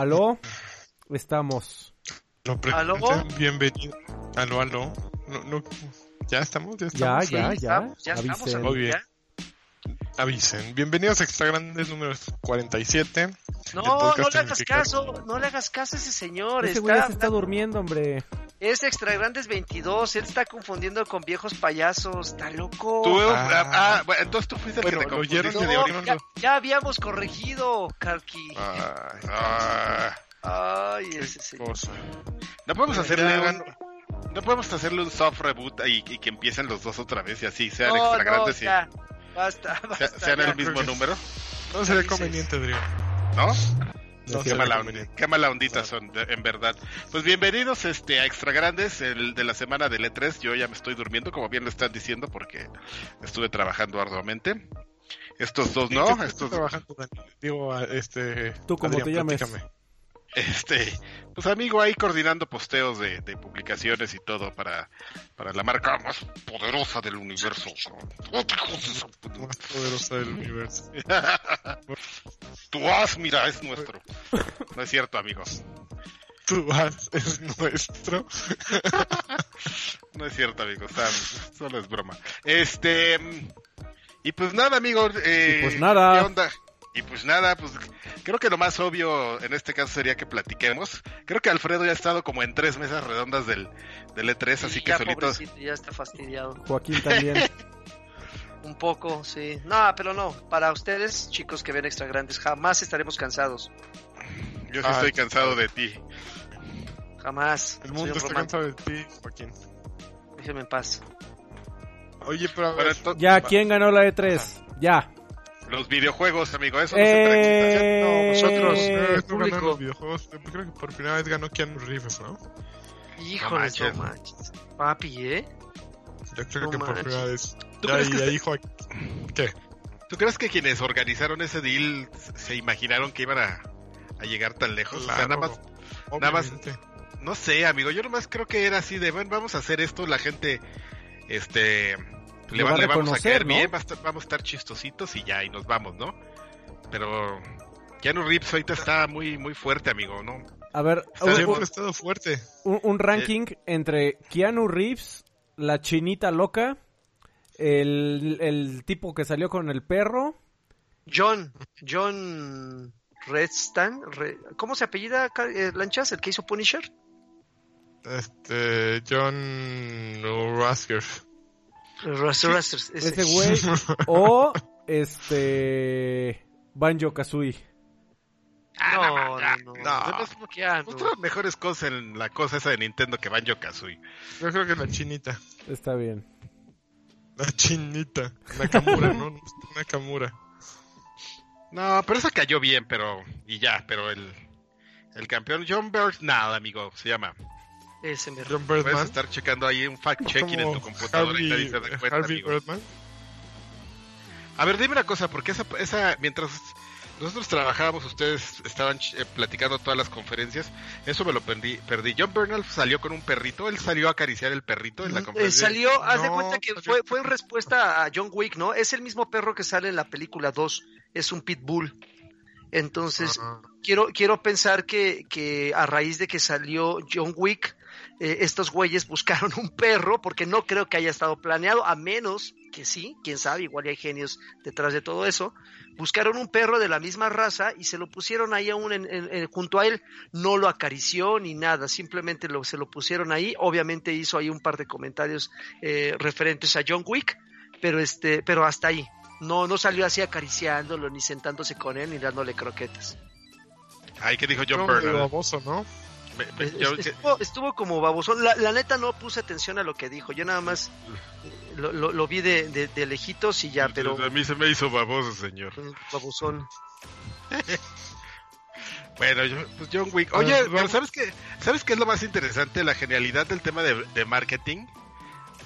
Aló, estamos. ¿Aló? bienvenido. Aló, aló. No, no, ya estamos, ya Ya, estamos. ya, ya. estamos, ya Avisen. amigo, Muy bien. ya. Avisen. Bienvenidos a Extra Grandes número 47. No, no le hagas caso, no le hagas caso a ese señor. Ese güey ya está, se está durmiendo, hombre. Es Extra Grandes 22, él está confundiendo con viejos payasos, está loco. Tú, Ah. ah, ah, bueno, entonces tú fuiste el Bueno, que te confundiste de No, de ya, ya habíamos corregido, Karki. Ay, Ah, Ay, ese señor. cosa. no podemos hacerle un, no podemos hacerle un soft reboot y, y que empiecen los dos otra vez y así sean No, extra no, grandes y ya. Basta, sea- basta. sean ya. el mismo número, No sería conveniente, Adrián. ¿no? No qué mala, conveniente. qué mala ondita son, de- en verdad. Pues bienvenidos este, a Extra Grandes, el de la semana del E3. Yo ya me estoy durmiendo, como bien lo están diciendo, porque estuve trabajando arduamente. Estos dos ¿En qué no, estos trabajando? Digo, a- este... Tú, como Adrián, te llames. platícame. Este, pues amigo, ahí coordinando posteos de, de publicaciones y todo para, para la marca más poderosa del universo. Más poderosa del universo. Tu as, mira, es nuestro. No es cierto, amigos. Tu as es nuestro. No es cierto, amigos. Solo es broma. Este, y pues nada, amigos. Eh, Y pues nada. ¿Qué onda? Y pues nada, pues creo que lo más obvio en este caso sería que platiquemos. Creo que Alfredo ya ha estado como en tres mesas redondas del, del E3, así Y que ya, solito. pobrecito, ya está fastidiado. Joaquín también. Un poco, sí. No, pero no. Para ustedes, chicos que ven Extra Grandes, jamás estaremos cansados. Yo sí Ah, estoy sí, cansado de ti. Jamás. El mundo está cansado de ti, Joaquín. Déjenme en paz. Oye, pero a ver, Ya, ¿quién ganó la E3? Ya. Los videojuegos, amigo, eso no se pregunta. Eh, No, nosotros, eh, eh, no ganaron público. los videojuegos. Yo creo que por primera vez ganó Keanu Reeves, ¿no? Híjole, manches. no manches. Papi, ¿eh? Yo creo No que por primera vez. ¿Tú Ya. ¿Tú crees que quienes organizaron ese deal se imaginaron que iban a, a llegar tan lejos? O sea, nada más, nada más- no sé, amigo, yo nomás creo que era así de, bueno, vamos a hacer esto, la gente, este, le, Lo va- va a le vamos a caer ¿no? bien, va a estar- vamos a estar chistositos y ya, y nos vamos, ¿no? Pero Keanu Reeves ahorita está muy, muy fuerte, amigo, ¿no? A ver, Está un, estado fuerte. un- un ranking entre Keanu Reeves, la chinita loca, el, el tipo que salió con el perro. John, John Redstan, Re- ¿cómo se apellida eh, Lanchas, el que hizo Punisher? Este. John Rasker. Rust- ese. Ese güey. O este. Banjo Kazooie. No, no, no. No, Keanu. Mostró mejores cosas en la cosa esa de Nintendo que Banjo Kazooie. Yo creo que la chinita. Está bien. La chinita. Nakamura, ¿no? Nakamura. No, pero esa cayó bien, pero, y ya, pero el, el campeón John Bird, nada, amigo, se llama. Ese me John Puedes Birdman. estar checando ahí un fact-checking en tu computadora y Harvey, nadie se da cuenta, Harvey amigo. Birdman. A ver, dime una cosa, porque esa, esa mientras nosotros trabajábamos, ustedes estaban eh, platicando todas las conferencias, eso me lo perdí. perdí. John Bernal salió con un perrito, él salió a acariciar el perrito en la Eh, conferencia. salió, haz de cuenta que fue, fue en respuesta a John Wick, ¿no? Es el mismo perro que sale en la película 2, es un pitbull. Entonces, Ah, quiero, quiero pensar que, que a raíz de que salió John Wick, eh, estos güeyes buscaron un perro, porque no creo que haya estado planeado, a menos que sí, quién sabe, igual hay genios detrás de todo eso. Buscaron un perro de la misma raza y se lo pusieron ahí aún en- en- en- junto a él. No lo acarició ni nada, simplemente lo, se lo pusieron ahí. Obviamente hizo ahí un par de comentarios eh, referentes a John Wick, pero este, pero hasta ahí. No, no salió así acariciándolo, ni sentándose con él, ni dándole croquetas. Ay, ¿qué dijo John baboso, ¿no? Estuvo, estuvo como babosón. La, la neta no puse atención a lo que dijo. Yo nada más lo, lo- lo vi de, de- de lejitos y ya, pero A mí se me hizo baboso, señor. babosón. Bueno, yo- pues John Wick. Oye, vamos- ¿sabes qué? ¿Sabes qué es lo más interesante? La genialidad del tema de, de marketing.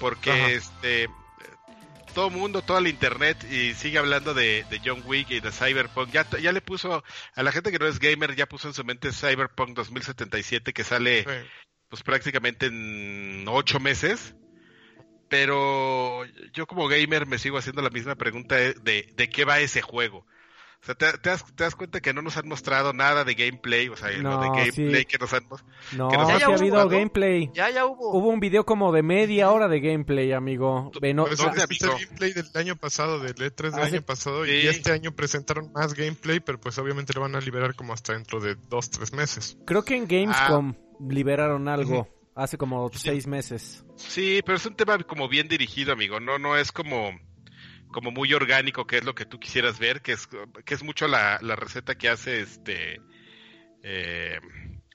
Porque Ajá. este todo mundo, toda la internet y sigue hablando de, de John Wick y de Cyberpunk. Ya, ya le puso, a la gente que no es gamer, ya puso en su mente Cyberpunk 2077 que sale Sí. pues prácticamente en ocho meses. Pero yo como gamer me sigo haciendo la misma pregunta de, de qué va ese juego. O sea, te, te das, te das cuenta que no nos han mostrado nada de gameplay, o sea, lo No, de gameplay sí. que nos han mostrado. No, Que nos sí haya ha hubo, habido gameplay. Ya, ya hubo. Hubo un video como de media hora de gameplay, amigo. Ve, no- Pues, ¿dónde, ¿viste el gameplay del año pasado, del E3 del Hace- año pasado, Sí. y este año presentaron más gameplay, pero pues obviamente lo van a liberar como hasta dentro de dos, tres meses. creo que en Gamescom Ah. liberaron algo hace como seis meses. Sí, pero es un tema como bien dirigido, amigo. No, no es como, como muy orgánico, que es lo que tú quisieras ver, que es, que es mucho la, la receta que hace este eh,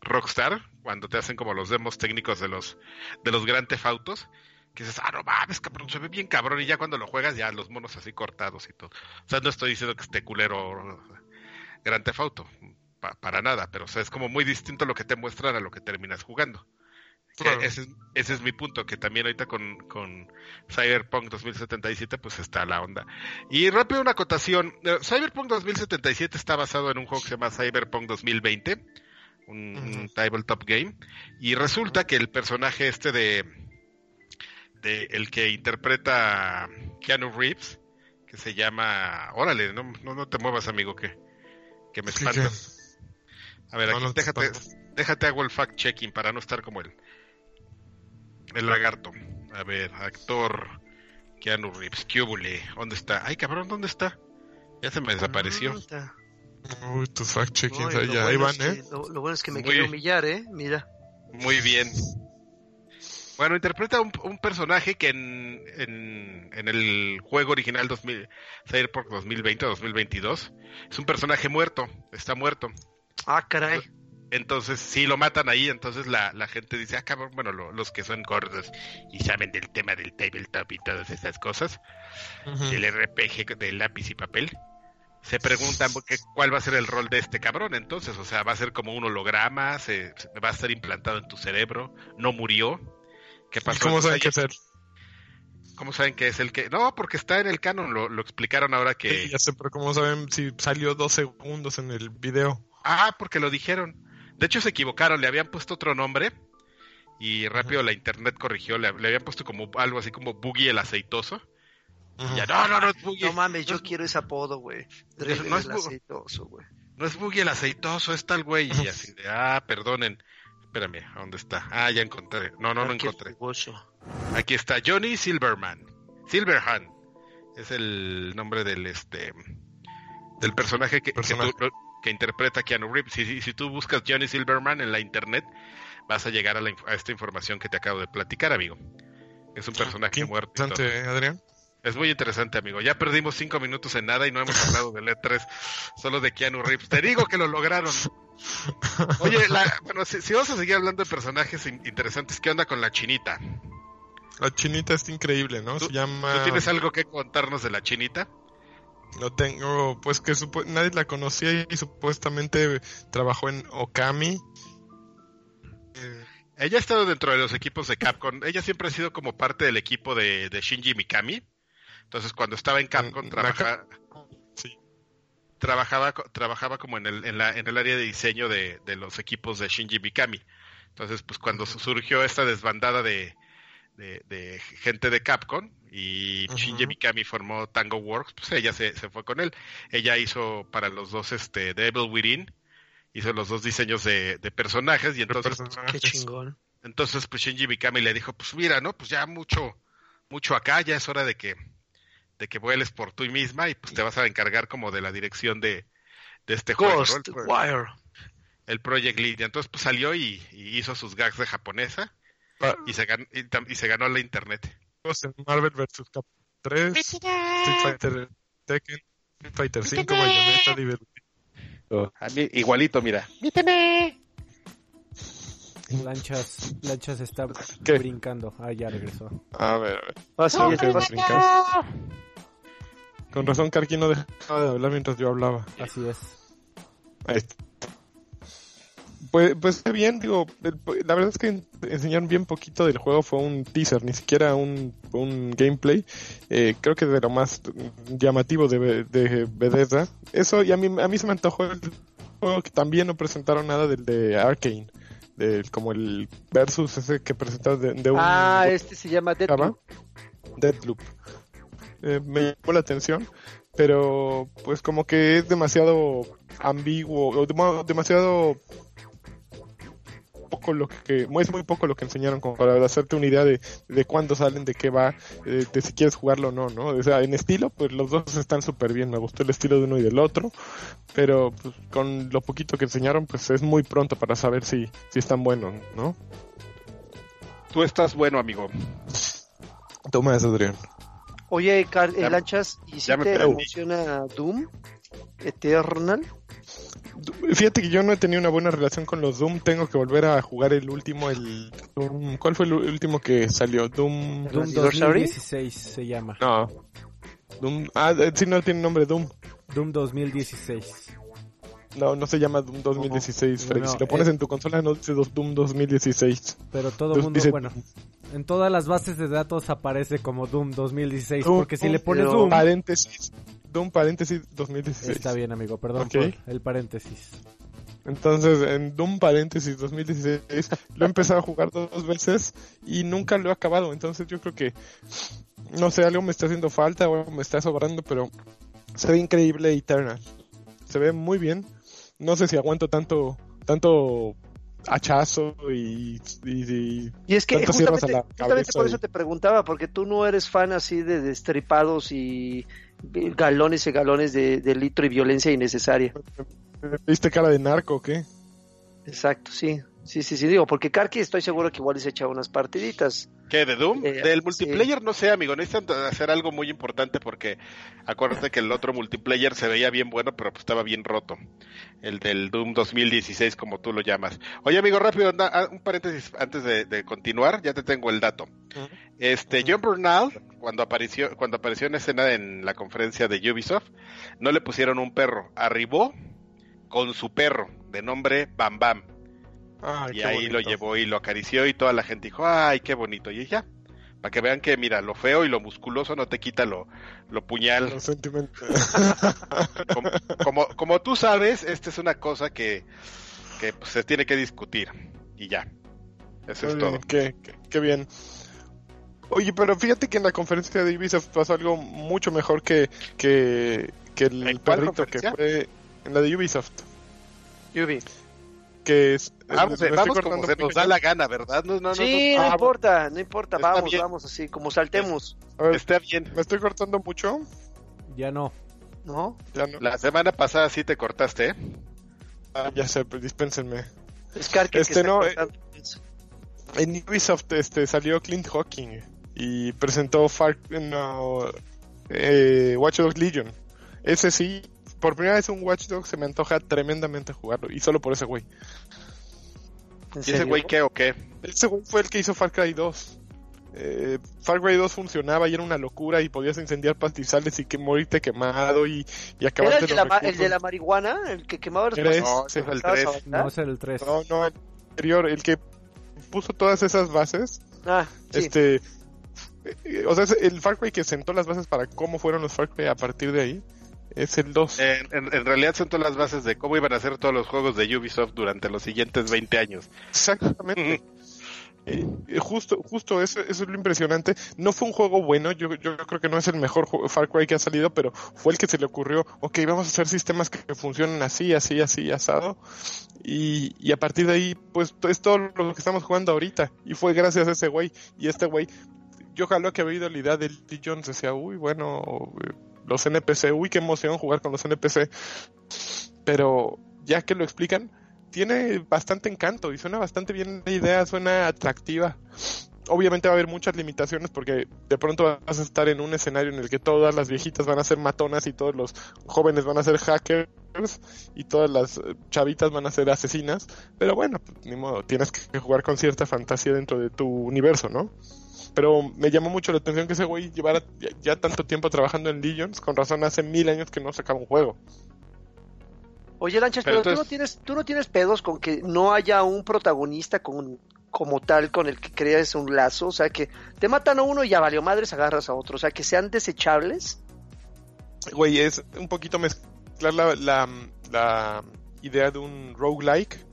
Rockstar cuando te hacen como los demos técnicos de los de los Grand Theft Autos. Que dices, ah, no mames, cabrón, se ve bien cabrón. Y ya cuando lo juegas, ya los monos así cortados y todo. O sea, no estoy diciendo que esté culero Grand Theft Auto, pa- para nada, pero o sea, es como muy distinto lo que te muestran a lo que terminas jugando. Claro. ese, es, ese es mi punto, que también ahorita con, con Cyberpunk 2077 pues está la onda. Y rápido una acotación, eh, Cyberpunk 2077 está basado en un juego que se llama Cyberpunk 2020, un, un Ujú. tabletop game, y resulta que el personaje este de, de el que interpreta Keanu Reeves, que se llama, órale, no, no, no te muevas amigo, que, que me espantas. A ver, aquí déjate, déjate hago el fact checking para no estar como el el lagarto. A ver, actor Keanu Reeves, ¿qué? ¿Dónde está? Ay, cabrón, ¿dónde está? Ya se me desapareció. Ta. Uy, tus fact checkings Uy, ahí, van, es ¿eh? lo, lo bueno es que me bien. humillar, ¿eh? Mira. Muy bien. Bueno, interpreta un, un personaje que en, en, en el juego original 2000, Cyberpunk 2020 o 2022 es un personaje muerto, está muerto. Ah, caray. Entonces, si lo matan ahí, entonces la, la gente dice, ah, cabrón, bueno, lo- los que son gordos y saben del tema del tabletop y todas esas cosas, Ujú. del RPG de lápiz y papel, se preguntan qué- cuál va a ser el rol de este cabrón. Entonces, o sea, va a ser como un holograma, se, se- va a estar implantado en tu cerebro, no murió. ¿Qué ¿Y pasó? cómo saben qué hacer? ¿Cómo saben que es el que.? No, porque está en el canon, lo, lo explicaron ahora que. Sí, ya sé, pero ¿cómo saben si salió dos segundos en el video? Ah, porque lo dijeron. De hecho, se equivocaron, le habían puesto otro nombre y rápido la internet corrigió, le, le habían puesto como algo así como Boogie el aceitoso. Ya, no, no, no es Boogie. No mames, no yo quiero ese apodo, güey. No es el aceitoso, güey. No es Boogie el aceitoso, es tal güey. Y así de, ah, perdonen. Espérame, ¿a dónde está? Ah, ya encontré. No, no, no Ah, qué encontré. Aquí está Johnny Silverman. Silverhand. Es el nombre del este del personaje que, Personaje. Que interpreta Keanu Reeves. Si, si- si tú buscas Johnny Silverman en la internet, vas a llegar a, la a esta información que te acabo de platicar, amigo. Es un personaje Qué muerto. interesante, ¿eh, Adrián. Es muy interesante, amigo. Ya perdimos cinco minutos en nada y no hemos hablado del E3, solo de Keanu Reeves. Te digo que lo lograron. Oye, la- bueno, si, si vamos a seguir hablando de personajes in- interesantes, ¿qué onda con la chinita? La chinita está increíble, ¿no? ¿Tú- Se llama... ¿Tú tienes algo que contarnos de la chinita? Lo tengo, pues que nadie la conocía y supuestamente trabajó en Okami. Eh, Ella ha estado dentro de los equipos de Capcom. Ella siempre ha sido como parte del equipo de, de Shinji Mikami. Entonces, cuando estaba en Capcom, Mm, sí. trabajaba, co- trabajaba como en el, en, la, en el área de diseño de, de los equipos de Shinji Mikami. Entonces, pues cuando su- surgió esta desbandada de, de, de gente de Capcom y. Shinji Mikami formó Tango Works, pues ella se, se fue con él. Ella hizo para los dos este Devil Within, hizo los dos diseños de, de personajes y entonces pues, personajes. Qué chingón. entonces, pues Shinji Mikami le dijo, pues mira, ¿no? Pues ya mucho, mucho acá, ya es hora de que, de que vueles por tú misma y pues te vas a encargar como de la dirección de, de este juego, ¿no? El, Project Lead. Y entonces pues salió y, y hizo sus gags de japonesa Pa- y se ganó, y se ganó la internet. Juegos en Marvel vs. Capcom 3, Street Fighter Tekken, Street Fighter 5, Bayonetta, Devil igualito, mira. Lanchas, Lanchas está ¿Qué? brincando. Ah, ya regresó. A ver, a ver. Ah, sí, ¿Cómo ya que te- vas a? Con razón, Karki no dejaba de hablar mientras yo hablaba. Así es. Ahí está. Pues, pues bien, digo, la verdad es que enseñaron bien poquito del juego, fue un teaser, ni siquiera un, un gameplay. Eh, creo que de lo más llamativo de, de Bethesda. Eso, y a mí, a mí se me antojó el juego que también no presentaron nada del de Arkane, del, como el versus ese que presentaron de, de un Ah, este se llama. Deadloop. Deadloop. Eh, me llamó la atención. pero pues como que es demasiado ambiguo, o demasiado poco lo que, es muy poco lo que enseñaron como para hacerte una idea de, de cuándo salen, de qué va, eh, de si quieres jugarlo o no, ¿no? O sea, en estilo, pues los dos están súper bien, me gustó el estilo de uno y del otro, pero pues, con lo poquito que enseñaron, pues es muy pronto para saber si, si están buenos, ¿no? Tú estás bueno, amigo. Toma eso, Adrián. Oye, Car- Ya- Lanchas, ¿y si te Doom Eternal? Fíjate que yo no he tenido una buena relación con los Doom, tengo que volver a jugar el último, el Doom, ¿cuál fue el último que salió? Doom... Doom Anniversary? 2016 se llama. No. Doom, ah, eh, sí, no tiene nombre Doom. Doom 2016. No, no se llama Doom 2016, Freddy. No, si lo pones eh. en tu consola no dice dos- Doom 2016. Pero todo el mundo, dice- bueno, en todas las bases de datos aparece como Doom 2016. Doom, porque si le pones Doom, Paréntesis. Doom paréntesis 2016. está bien, amigo, perdón Ok. por el paréntesis. Entonces, en Doom paréntesis 2016 lo he empezado a jugar dos veces y nunca lo he acabado. Entonces, yo creo que no sé, algo me está haciendo falta o algo me está sobrando, pero se ve increíble Eternal. Se ve muy bien. No sé si aguanto tanto tanto hachazo y, y- y- Y es que justamente, a la justamente cabeza por y- eso te preguntaba, porque tú no eres fan así de destripados y galones y galones de, de litro y violencia innecesaria. ¿Viste cara de narco o qué? Exacto, sí. Sí, sí, sí, digo, porque Karki estoy seguro que igual se echa unas partiditas. ¿Qué, de Doom? Eh, Del sí. multiplayer no sé, amigo. Necesitan hacer algo muy importante porque acuérdate que el otro multiplayer se veía bien bueno, pero pues estaba bien roto. El del Doom 2016, como tú lo llamas. Oye, amigo, rápido, ah, un paréntesis antes de, de continuar, ya te tengo el dato. Este, John Bernal, cuando apareció, cuando apareció en escena en la conferencia de Ubisoft, no le pusieron un perro, arribó con su perro, de nombre Bam Bam. Ay, Y ahí lo bonito. llevó y lo acarició y toda la gente dijo, ay, qué bonito. Y ya, para que vean que, mira, lo feo y lo musculoso no te quita lo, lo puñal. Sentimientos. Como, como, como tú sabes, esta es una cosa que, que pues, se tiene que discutir. Y ya. Eso es todo. Qué, qué- qué bien. Oye, pero fíjate que en la conferencia de Ubisoft pasó algo mucho mejor que, que, que ¿En el perrito que fue en la de Ubisoft. Yubi. Que es, Vamos, eh, estoy vamos como se nos da la gana, ¿verdad? No, no, no, sí, no, no, ah, importa, no importa, Está vamos, bien. vamos así, como saltemos, A ver, está bien. me estoy cortando mucho. Ya no. ¿no? Ya no. La semana pasada sí te cortaste, ¿eh? Ah, ya sé, pues, dispénsenme. Es Karki el Este que no, eh. En Ubisoft este, salió Clint Hawking y presentó Far, no, eh, Watch Dogs Legion. Ese sí, por primera vez un Watch Dogs se me antoja tremendamente jugarlo y solo por ese güey. ¿En ¿Y ese güey qué o qué? Ese güey fue el que hizo Far Cry 2. Eh, Far Cry 2 funcionaba y era una locura y podías incendiar pastizales y que morirte quemado y, y ¿Era acabarte el de, los la, el de la marihuana? ¿El que quemaba los Era? No, ese es el ¿Estabas tres. avanzando? No, es el 3. No, no, el anterior, el que puso todas esas bases Ah, sí. Este, eh, o sea, es el Far Cry que sentó las bases para cómo fueron los Far Cry a partir de ahí es el 2. En, en- en realidad son todas las bases de cómo iban a ser todos los juegos de Ubisoft durante los siguientes 20 años. Exactamente. Eh, eh, justo, justo eso, eso es lo impresionante. No fue un juego bueno, yo, yo creo que no es el mejor Far Cry que ha salido, pero fue el que se le ocurrió, ok, vamos a hacer sistemas que funcionen así, así, así, asado. Y, y a partir de ahí, pues es todo lo que estamos jugando ahorita. Y fue gracias a ese güey. Y este güey, yo ojalá que había oído la idea de Lee Jones, decía, uy, bueno, los NPC, uy, qué emoción jugar con los NPC. Pero ya que lo explican, tiene bastante encanto y suena bastante bien la idea, suena atractiva. Obviamente va a haber muchas limitaciones porque de pronto vas a estar en un escenario en el que todas las viejitas van a ser matonas y todos los jóvenes van a ser hackers y todas las eh, chavitas van a ser asesinas. Pero bueno, pues, ni modo, tienes que jugar con cierta fantasía dentro de tu universo, ¿no? Pero me llamó mucho la atención que ese güey llevara ya, ya tanto tiempo trabajando en Legions, con razón hace mil años que no sacaba un juego. Oye, Lanchas, Pero pero, tú, no tienes, tú no tienes pedos con que no haya un protagonista con, como tal con el que creas un lazo, o sea, que te matan a uno y ya valió madres, agarras a otro, o sea, que sean desechables. Güey, es un poquito mezclar la, la, la idea de un roguelike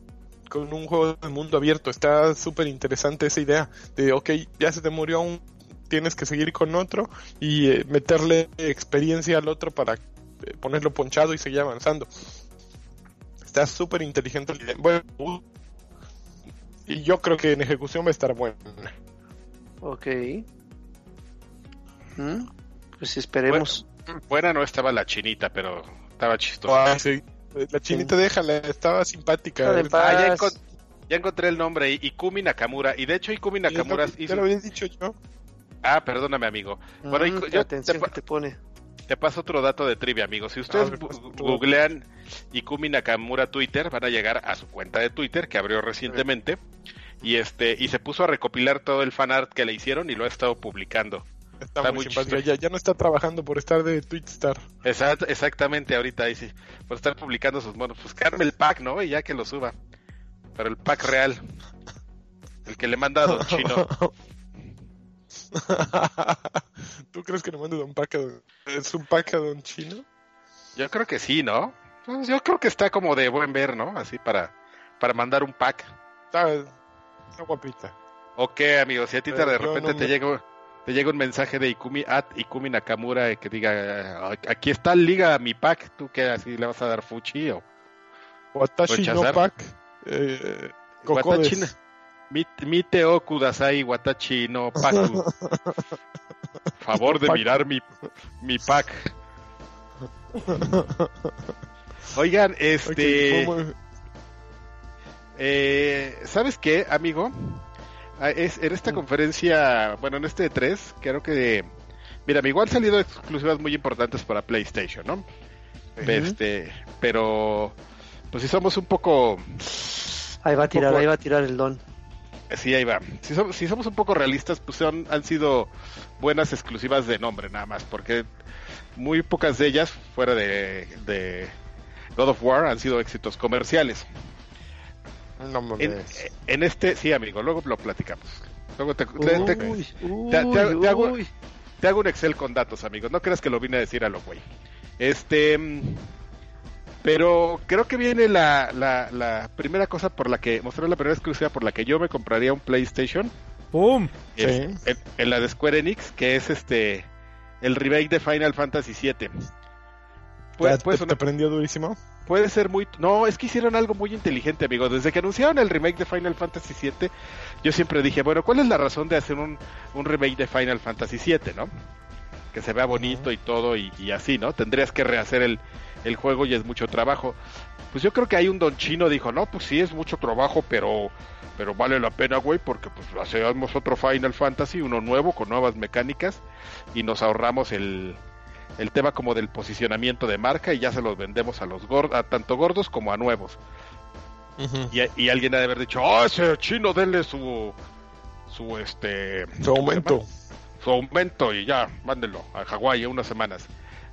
con un juego de mundo abierto. Está súper interesante esa idea de, ok, ya se te murió un tienes que seguir con otro y eh, meterle experiencia al otro para eh, ponerlo ponchado y seguir avanzando. Está súper inteligente. el- Bueno, y yo creo que en ejecución va a estar buena. Ok. ¿Mm? Pues esperemos. Buena no estaba la chinita, pero estaba chistosa. Ah, sí. La chinita déjala, estaba simpática. De. Ah, ya, encon- ya encontré el nombre, Ikumi Nakamura. Y de hecho, Ikumi Nakamura ya lo había dicho yo. Ah, perdóname, amigo. Bueno, Mm, Iku- yo atención te que te pone. Te paso otro dato de trivia, amigos. Si ustedes ver, pues, googlean Ikumi Nakamura Twitter, van a llegar a su cuenta de Twitter que abrió recientemente y este y se puso a recopilar todo el fanart que le hicieron y lo ha estado publicando. Está, Está muy, muy simpática. chistoso. Ya, ya no está trabajando por estar de Twitstar. Exact- exactamente, ahorita ahí sí, por estar publicando sus monos. Pues que arme el pack, ¿no? Y ya que lo suba. Pero el pack real. El que le manda a Don Chino. ¿Tú crees que le mande un pack a don... ¿Es un pack a Don Chino? Yo creo que sí, ¿no? Pues yo creo que está como de buen ver, ¿no? Así para, para mandar un pack. Está, está guapita. Ok, amigos, si a ti te- Pero de repente no te llega te llega un mensaje de Ikumi at Ikumi Nakamura eh, que diga aquí está liga mi pack, tú que así le vas a dar fuchi o Watashi no pack. Eh, Watachi Cocodes. mi, mi teo kudasai watachi no paku. Favor de Pack. mirar mi mi pack. Oigan, este muy- Eh, ¿Sabes qué, amigo? Ah, Es, en esta Mm. conferencia, bueno, en este 3, creo que... Mira, igual han salido exclusivas muy importantes para PlayStation, ¿no? Este, pero... Pues si somos un poco... Ahí va a tirar, Poco- ahí va a tirar el don. Sí, ahí va. Si, som- si somos un poco realistas, pues son- han sido buenas exclusivas de nombre nada más, porque muy pocas de ellas, fuera de, de God of War, han sido éxitos comerciales. No En, mames. en este, sí, amigo, luego lo platicamos. Luego te, te- te- Uy, uy, te- te- te hago- uy. te hago un Excel con datos, amigos. No creas que lo vine a decir a lo güey. Este. Pero creo que viene la, la, la primera cosa por la que. Mostrar la primera exclusiva por la que yo me compraría un PlayStation. ¡Pum! Sí. en, en la de Square Enix, que es este. El remake de Final Fantasy VII. Puede, ¿Te, puede sonar- te prendió durísimo? puede ser muy... No, es que hicieron algo muy inteligente, amigo. Desde que anunciaron el remake de Final Fantasy VII, yo siempre dije, bueno, ¿cuál es la razón de hacer un, un remake de Final Fantasy VII, no? Que se vea bonito y todo y, y así, ¿no? Tendrías que rehacer el, el juego y es mucho trabajo. Pues yo creo que hay un don chino dijo, no, pues sí es mucho trabajo, pero pero vale la pena, güey, porque pues hacemos otro Final Fantasy, uno nuevo con nuevas mecánicas y nos ahorramos el, el tema como del posicionamiento de marca y ya se los vendemos a los gordos, a tanto gordos como a nuevos. Y, y alguien ha de haber dicho, "Ah, ese chino denle su su este Su aumento. su aumento y ya, mándenlo a Hawái en unas semanas.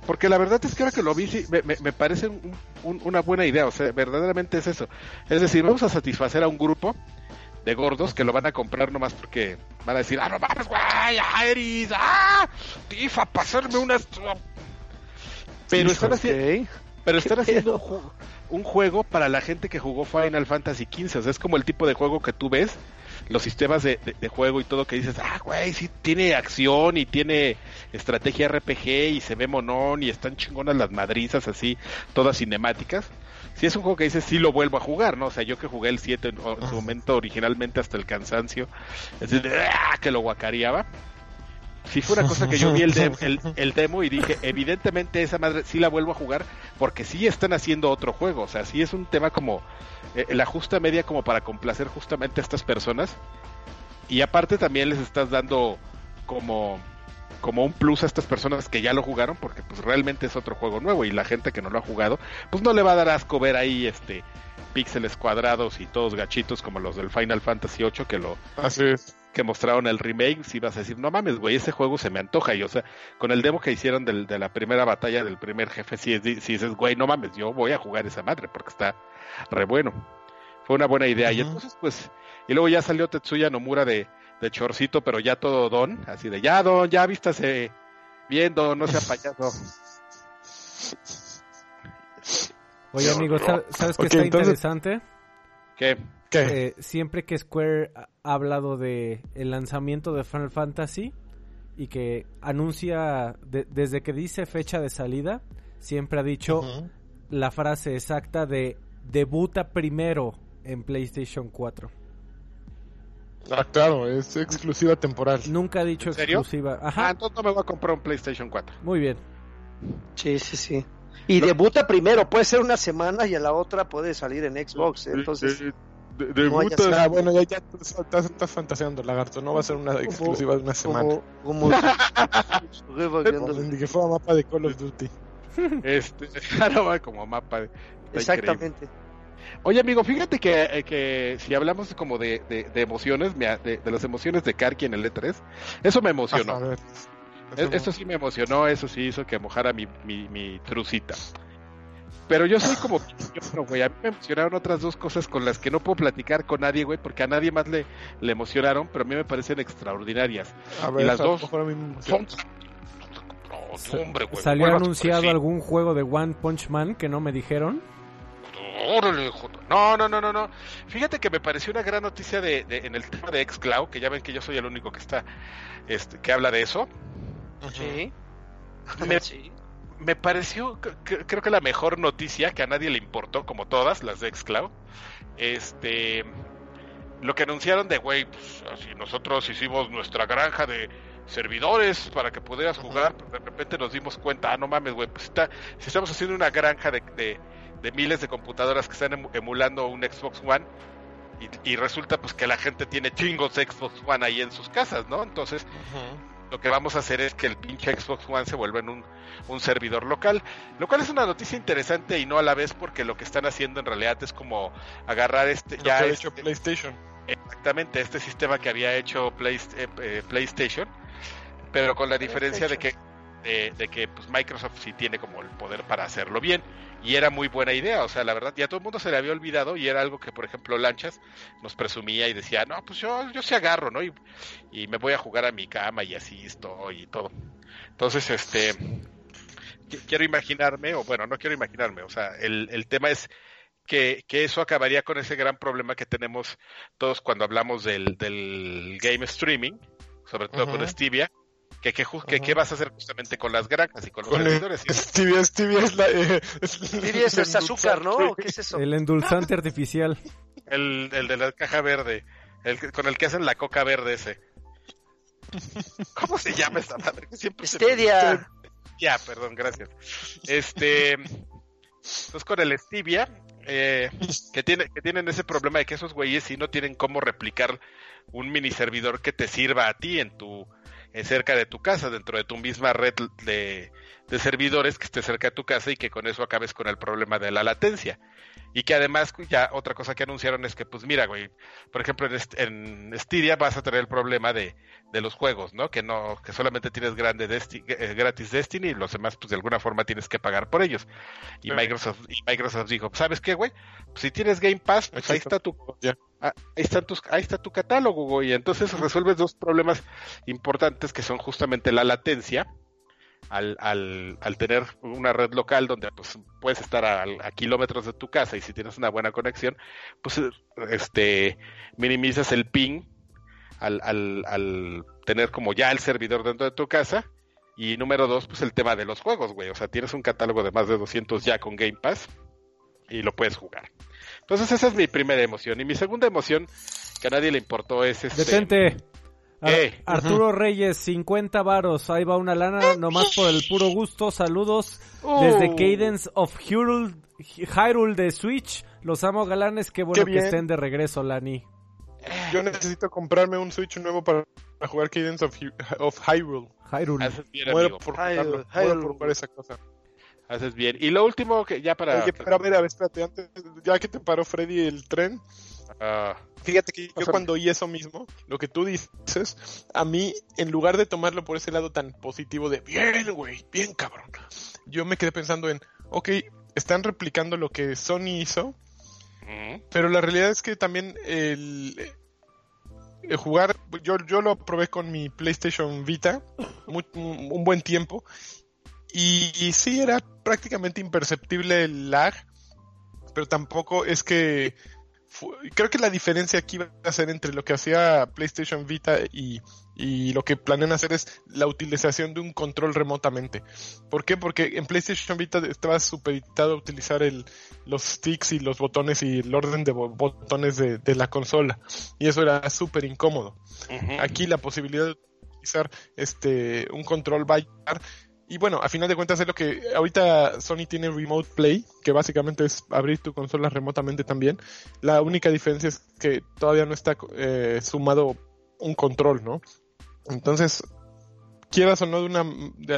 Porque la verdad es que ahora que lo vi, sí, me, me- me parece un- un- una buena idea. O sea, verdaderamente es eso. Es decir, vamos a satisfacer a un grupo de gordos que lo van a comprar nomás porque van a decir, ah, no mames, güey, ah, Eris, ah, tifa, para hacerme unas... Pero están, haci- Ok. pero están ¿Qué haciendo pedo? un juego para la gente que jugó Final Fantasy XV. O sea, es como el tipo de juego que tú ves, los sistemas de, de- de juego y todo que dices, ah, güey, sí tiene acción y tiene estrategia RPG y se ve monón y están chingonas las madrizas así, todas cinemáticas. Si es un juego que dices, sí lo vuelvo a jugar, ¿no? O sea, yo que jugué el 7 en, en su momento originalmente hasta el cansancio, es decir, ¡ah! que lo guacareaba. Si fue una cosa que yo vi el, de- el, el demo y dije, evidentemente esa madre sí la vuelvo a jugar porque sí están haciendo otro juego. O sea, sí es un tema como eh, la justa media como para complacer justamente a estas personas. Y aparte también les estás dando como, como un plus a estas personas que ya lo jugaron porque pues realmente es otro juego nuevo y la gente que no lo ha jugado pues no le va a dar asco ver ahí este píxeles cuadrados y todos gachitos como los del Final Fantasy VIII que lo Así es. que mostraron el remake, si vas a decir, no mames, güey, ese juego se me antoja. Y o sea, con el demo que hicieron del- de la primera batalla del primer jefe, si, es, si dices, güey, no mames, yo voy a jugar esa madre porque está re bueno. Fue una buena idea. Y entonces, pues, y luego ya salió Tetsuya Nomura de, de chorcito, pero ya todo don, así de, ya don, ya vístase bien, don, no sea payaso. Oye, amigo, ¿sab- ¿sabes qué está entonces- interesante? ¿Qué? ¿Qué? Eh, siempre que Square ha ha hablado de el lanzamiento de Final Fantasy, y que anuncia de- desde que dice fecha de salida, siempre ha dicho la frase exacta de debuta primero en PlayStation 4. Ah, claro, es exclusiva temporal. Nunca ha dicho ¿En serio? exclusiva. Ah, Ajá, entonces no me voy a comprar un PlayStation 4. muy bien. Sí, sí, sí. Y debuta primero, puede ser una semana y a la otra puede salir en Xbox. Entonces, De- de- No debuta- ah, bueno, ya, ya estás, estás fantaseando, lagarto. No va a ser una exclusiva de una semana. como, que fuera mapa de Call of Duty. Este, claro, va como mapa. de- está increíble. Oye, amigo, fíjate que, eh, que si hablamos como de, de, de emociones, de, de las emociones de Karki en el E3, eso me emocionó. Ver. E- Eso sí me emocionó, eso sí hizo que mojara mi, mi, mi trucita. Pero yo soy como güey. A mí me emocionaron otras dos cosas con las que no puedo platicar con nadie, güey, porque a nadie más le, le emocionaron, pero a mí me parecen extraordinarias. A ver, y las dos mejor a mí me Son... No, hombre, güey, ¿Salió anunciado algún juego de One Punch Man que no me dijeron? Órale. No, no, no, no, no. Fíjate que me pareció una gran noticia de, de- en el tema de xCloud, que ya ven que yo soy el único que está, este, que habla de eso. Sí. Me- Sí. Me pareció, creo que la mejor noticia que a nadie le importó, como todas las de xCloud. Este, lo que anunciaron de, güey, pues así nosotros hicimos nuestra granja de servidores para que pudieras jugar, pero de repente nos dimos cuenta, ah, no mames, güey, pues está, si estamos haciendo una granja de, de, de miles de computadoras que están emu- emulando un Xbox One, y, y resulta pues que la gente tiene chingos de Xbox One ahí en sus casas, ¿no? Entonces, lo que vamos a hacer es que el pinche Xbox One se vuelva en un, un servidor local, lo cual es una noticia interesante y no a la vez porque lo que están haciendo en realidad es como agarrar este Lo ya que ha este- hecho PlayStation. exactamente este sistema que había hecho Play- eh, eh, PlayStation, pero con la diferencia de que de, de que pues Microsoft sí tiene como el poder para hacerlo bien y era muy buena idea, o sea, la verdad ya todo el mundo se le había olvidado y era algo que por ejemplo Lanchas nos presumía y decía, "No, pues yo yo sí agarro, ¿no? Y, y me voy a jugar a mi cama y así estoy y todo." Entonces, este qui- quiero imaginarme o bueno, no quiero imaginarme, o sea, el el tema es que, que eso acabaría con ese gran problema que tenemos todos cuando hablamos del, del game streaming, sobre todo con. Stevia, que, qué vas a hacer justamente con las granjas y con los Con el- servidores. Y- Stevia, Stevia es la. Eh, Stevia es, es azúcar, ¿no? ¿O ¿Qué es eso? El endulzante artificial. El, el de la caja verde, el con el que hacen la coca verde ese. ¿Cómo se llama esa madre? Que siempre Stevia. Ya, perdón, gracias. Este, entonces con el Stevia, eh, que tiene, que tienen ese problema de que esos güeyes sí no tienen cómo replicar un mini servidor que te sirva a ti en tu, eh, cerca de tu casa, dentro de tu misma red de, de servidores que esté cerca de tu casa y que con eso acabes con el problema de la latencia. Y que además, ya otra cosa que anunciaron es que, pues mira, güey, por ejemplo, en, en vas a tener el problema de, de los juegos, ¿no? Que no, que solamente tienes grande Desti- eh, gratis Destiny y los demás, pues de alguna forma tienes que pagar por ellos. Y Sí. Microsoft, y Microsoft dijo, ¿sabes qué, güey? Pues si tienes Game Pass, pues ahí está tu, Ya. Ah, ahí están tus, ahí está tu catálogo, güey. Entonces resuelves dos problemas importantes que son justamente la latencia. Al, al, al tener una red local donde pues puedes estar a, a kilómetros de tu casa y si tienes una buena conexión, pues este minimizas el ping al, al, al tener como ya el servidor dentro de tu casa. Y número dos, pues el tema de los juegos, güey. O sea, tienes un catálogo de más de 200 ya con Game Pass y lo puedes jugar. Entonces esa es mi primera emoción. Y mi segunda emoción, que a nadie le importó, es este... Detente. Ar- Eh. Arturo Reyes, 50 varos. Ahí va una lana, nomás por el puro gusto. Saludos desde Oh. Cadence of Hyrule, Hyrule de Switch. Los amo galanes, qué bueno Qué que estén de regreso, Lani. Yo necesito comprarme un Switch nuevo para, jugar Cadence of, Hy- of Hyrule. Hyrule. Haces bien, Muero amigo. por Hyrule. Muero por jugar esa cosa. Haces bien. Y lo último, que ya para... Oye, pero a ver, a ver, espérate, antes, ya que te paró Freddy el tren, Ah, fíjate que yo cuando oí eso mismo, lo que tú dices, a mí, en lugar de tomarlo por ese lado tan positivo de, bien, güey, bien cabrón, yo me quedé pensando en, ok, están replicando lo que Sony hizo, mm, pero la realidad es que también el, el jugar, yo, yo lo probé con mi PlayStation Vita muy- un un buen tiempo y, y sí era prácticamente imperceptible el lag, pero tampoco es que creo que la diferencia aquí va a ser entre lo que hacía PlayStation Vita y, y lo que planean hacer es la utilización de un control remotamente. ¿Por qué? Porque en PlayStation Vita estaba supeditado a utilizar el, los sticks y los botones y el orden de bo- botones de, de la consola. Y eso era súper incómodo. Aquí la posibilidad de utilizar este un control va a llegar. Y bueno, a final de cuentas es lo que ahorita Sony tiene Remote Play, que básicamente es abrir tu consola remotamente también. La única diferencia es que todavía no está eh, sumado un control, ¿no? Entonces, quieras o no de una,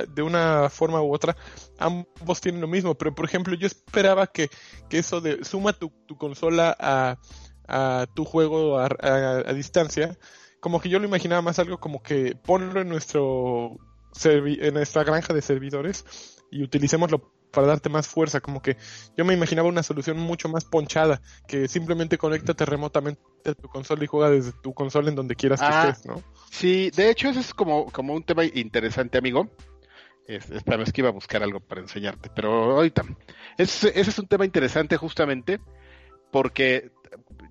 de, una forma u otra, ambos tienen lo mismo. Pero por ejemplo, yo esperaba que, que eso de suma tu, tu consola a, a tu juego a, a- distancia, como que yo lo imaginaba más algo como que ponlo en nuestro en nuestra granja de servidores y utilicémoslo para darte más fuerza, como que yo me imaginaba una solución mucho más ponchada, que simplemente conéctate remotamente a tu consola y juega desde tu consola en donde quieras que Ah. estés, ¿no? Sí, de hecho ese es como, como un tema interesante, amigo. Es, espérame, es que iba a buscar algo para enseñarte, pero ahorita. Es- ese es un tema interesante justamente porque,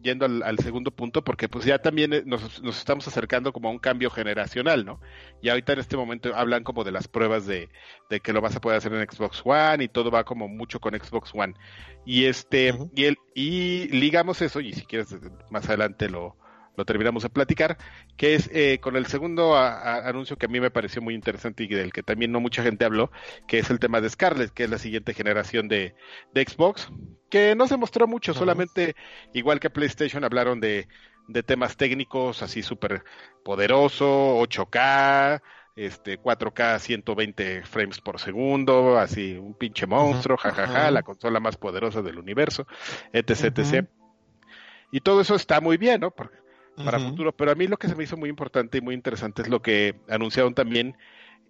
yendo al, al segundo punto, porque pues ya también eh, nos, nos estamos acercando como a un cambio generacional, ¿no? Y ahorita en este momento hablan como de las pruebas de, de que lo vas a poder hacer en Xbox One y todo va como mucho con Xbox One. Y este, y el, y ligamos eso, y si quieres más adelante lo, lo terminamos de platicar, que es eh, con el segundo a- a- anuncio que a mí me pareció muy interesante y del que también no mucha gente habló, que es el tema de Scarlett, que es la siguiente generación de, de Xbox, que no se mostró mucho, solamente igual que PlayStation hablaron de, de temas técnicos así súper poderoso, 8K, este 4K 120 frames por segundo, así un pinche monstruo, jajaja, Ajá. la consola más poderosa del universo, etc, etc. Y todo eso está muy bien, ¿no? Porque para futuro. Pero a mí lo que se me hizo muy importante y muy interesante es lo que anunciaron también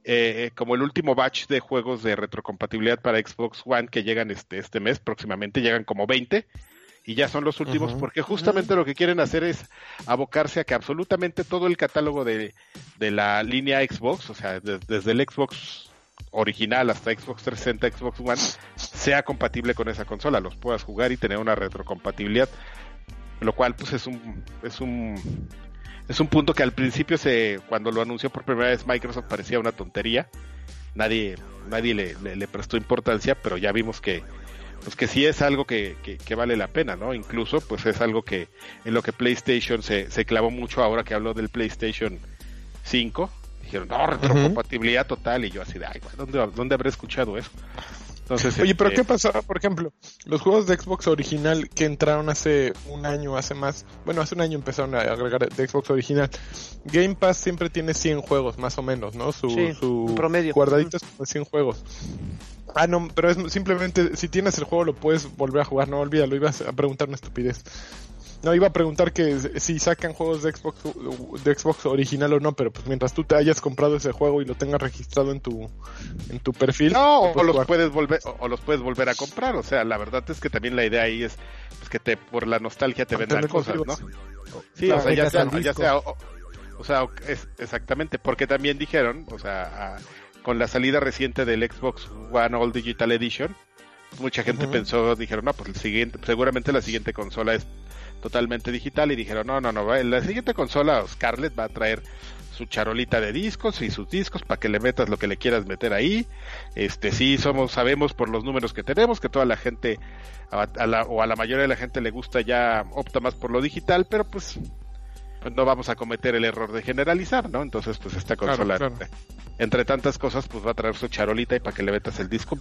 eh, como el último batch de juegos de retrocompatibilidad para Xbox One que llegan este, este mes, próximamente llegan como 20 y ya son los últimos porque justamente lo que quieren hacer es abocarse a que absolutamente todo el catálogo de, de la línea Xbox, o sea, de- desde el Xbox original hasta Xbox 360, Xbox One, sea compatible con esa consola, los puedas jugar y tener una retrocompatibilidad lo cual pues es un es un es un punto que al principio se cuando lo anunció por primera vez Microsoft parecía una tontería. Nadie nadie le, le- le prestó importancia pero ya vimos que pues que sí es algo que, que, que vale la pena no incluso pues es algo que en lo que PlayStation se, se clavó mucho ahora que habló del PlayStation 5 dijeron no retrocompatibilidad total y yo así de ay ¿dónde, dónde habré escuchado eso entonces Oye, pero este, ¿qué pasaba, por ejemplo? Los juegos de Xbox original que entraron hace un año, hace más, bueno, hace un año empezaron a agregar de Xbox original. Game Pass siempre tiene 100 juegos, más o menos, ¿no? Su, Sí, su promedio. guardadito es como 100 juegos. Ah, no, pero es simplemente, si tienes el juego lo puedes volver a jugar, no olvídalo, ibas a preguntar una estupidez. No, iba a preguntar que si sacan juegos de Xbox, de Xbox original o no, pero pues mientras tú te hayas comprado ese juego y lo tengas registrado en tu, en tu perfil. No, o puedes los jugar. puedes volver, o, o los puedes volver a comprar. O sea, la verdad es que también la idea ahí es pues, que te, por la nostalgia te vendan cosas, ¿no? Sí, o sea, ya sea, ya o, o sea, es, exactamente, porque también dijeron, o sea, a- con la salida reciente del Xbox One All Digital Edition, mucha gente pensó, dijeron, no, pues el siguiente, seguramente la siguiente consola es totalmente digital y dijeron, no, no, no, va- la siguiente consola Scarlett va a traer su charolita de discos y sus discos para que le metas lo que le quieras meter ahí. Este sí somos sabemos por los números que tenemos que toda la gente a, a la, o a la mayoría de la gente le gusta ya opta más por lo digital, pero pues, pues no vamos a cometer el error de generalizar, ¿no? Entonces pues esta consola claro. entre tantas cosas pues va a traer su charolita y para que le metas el disco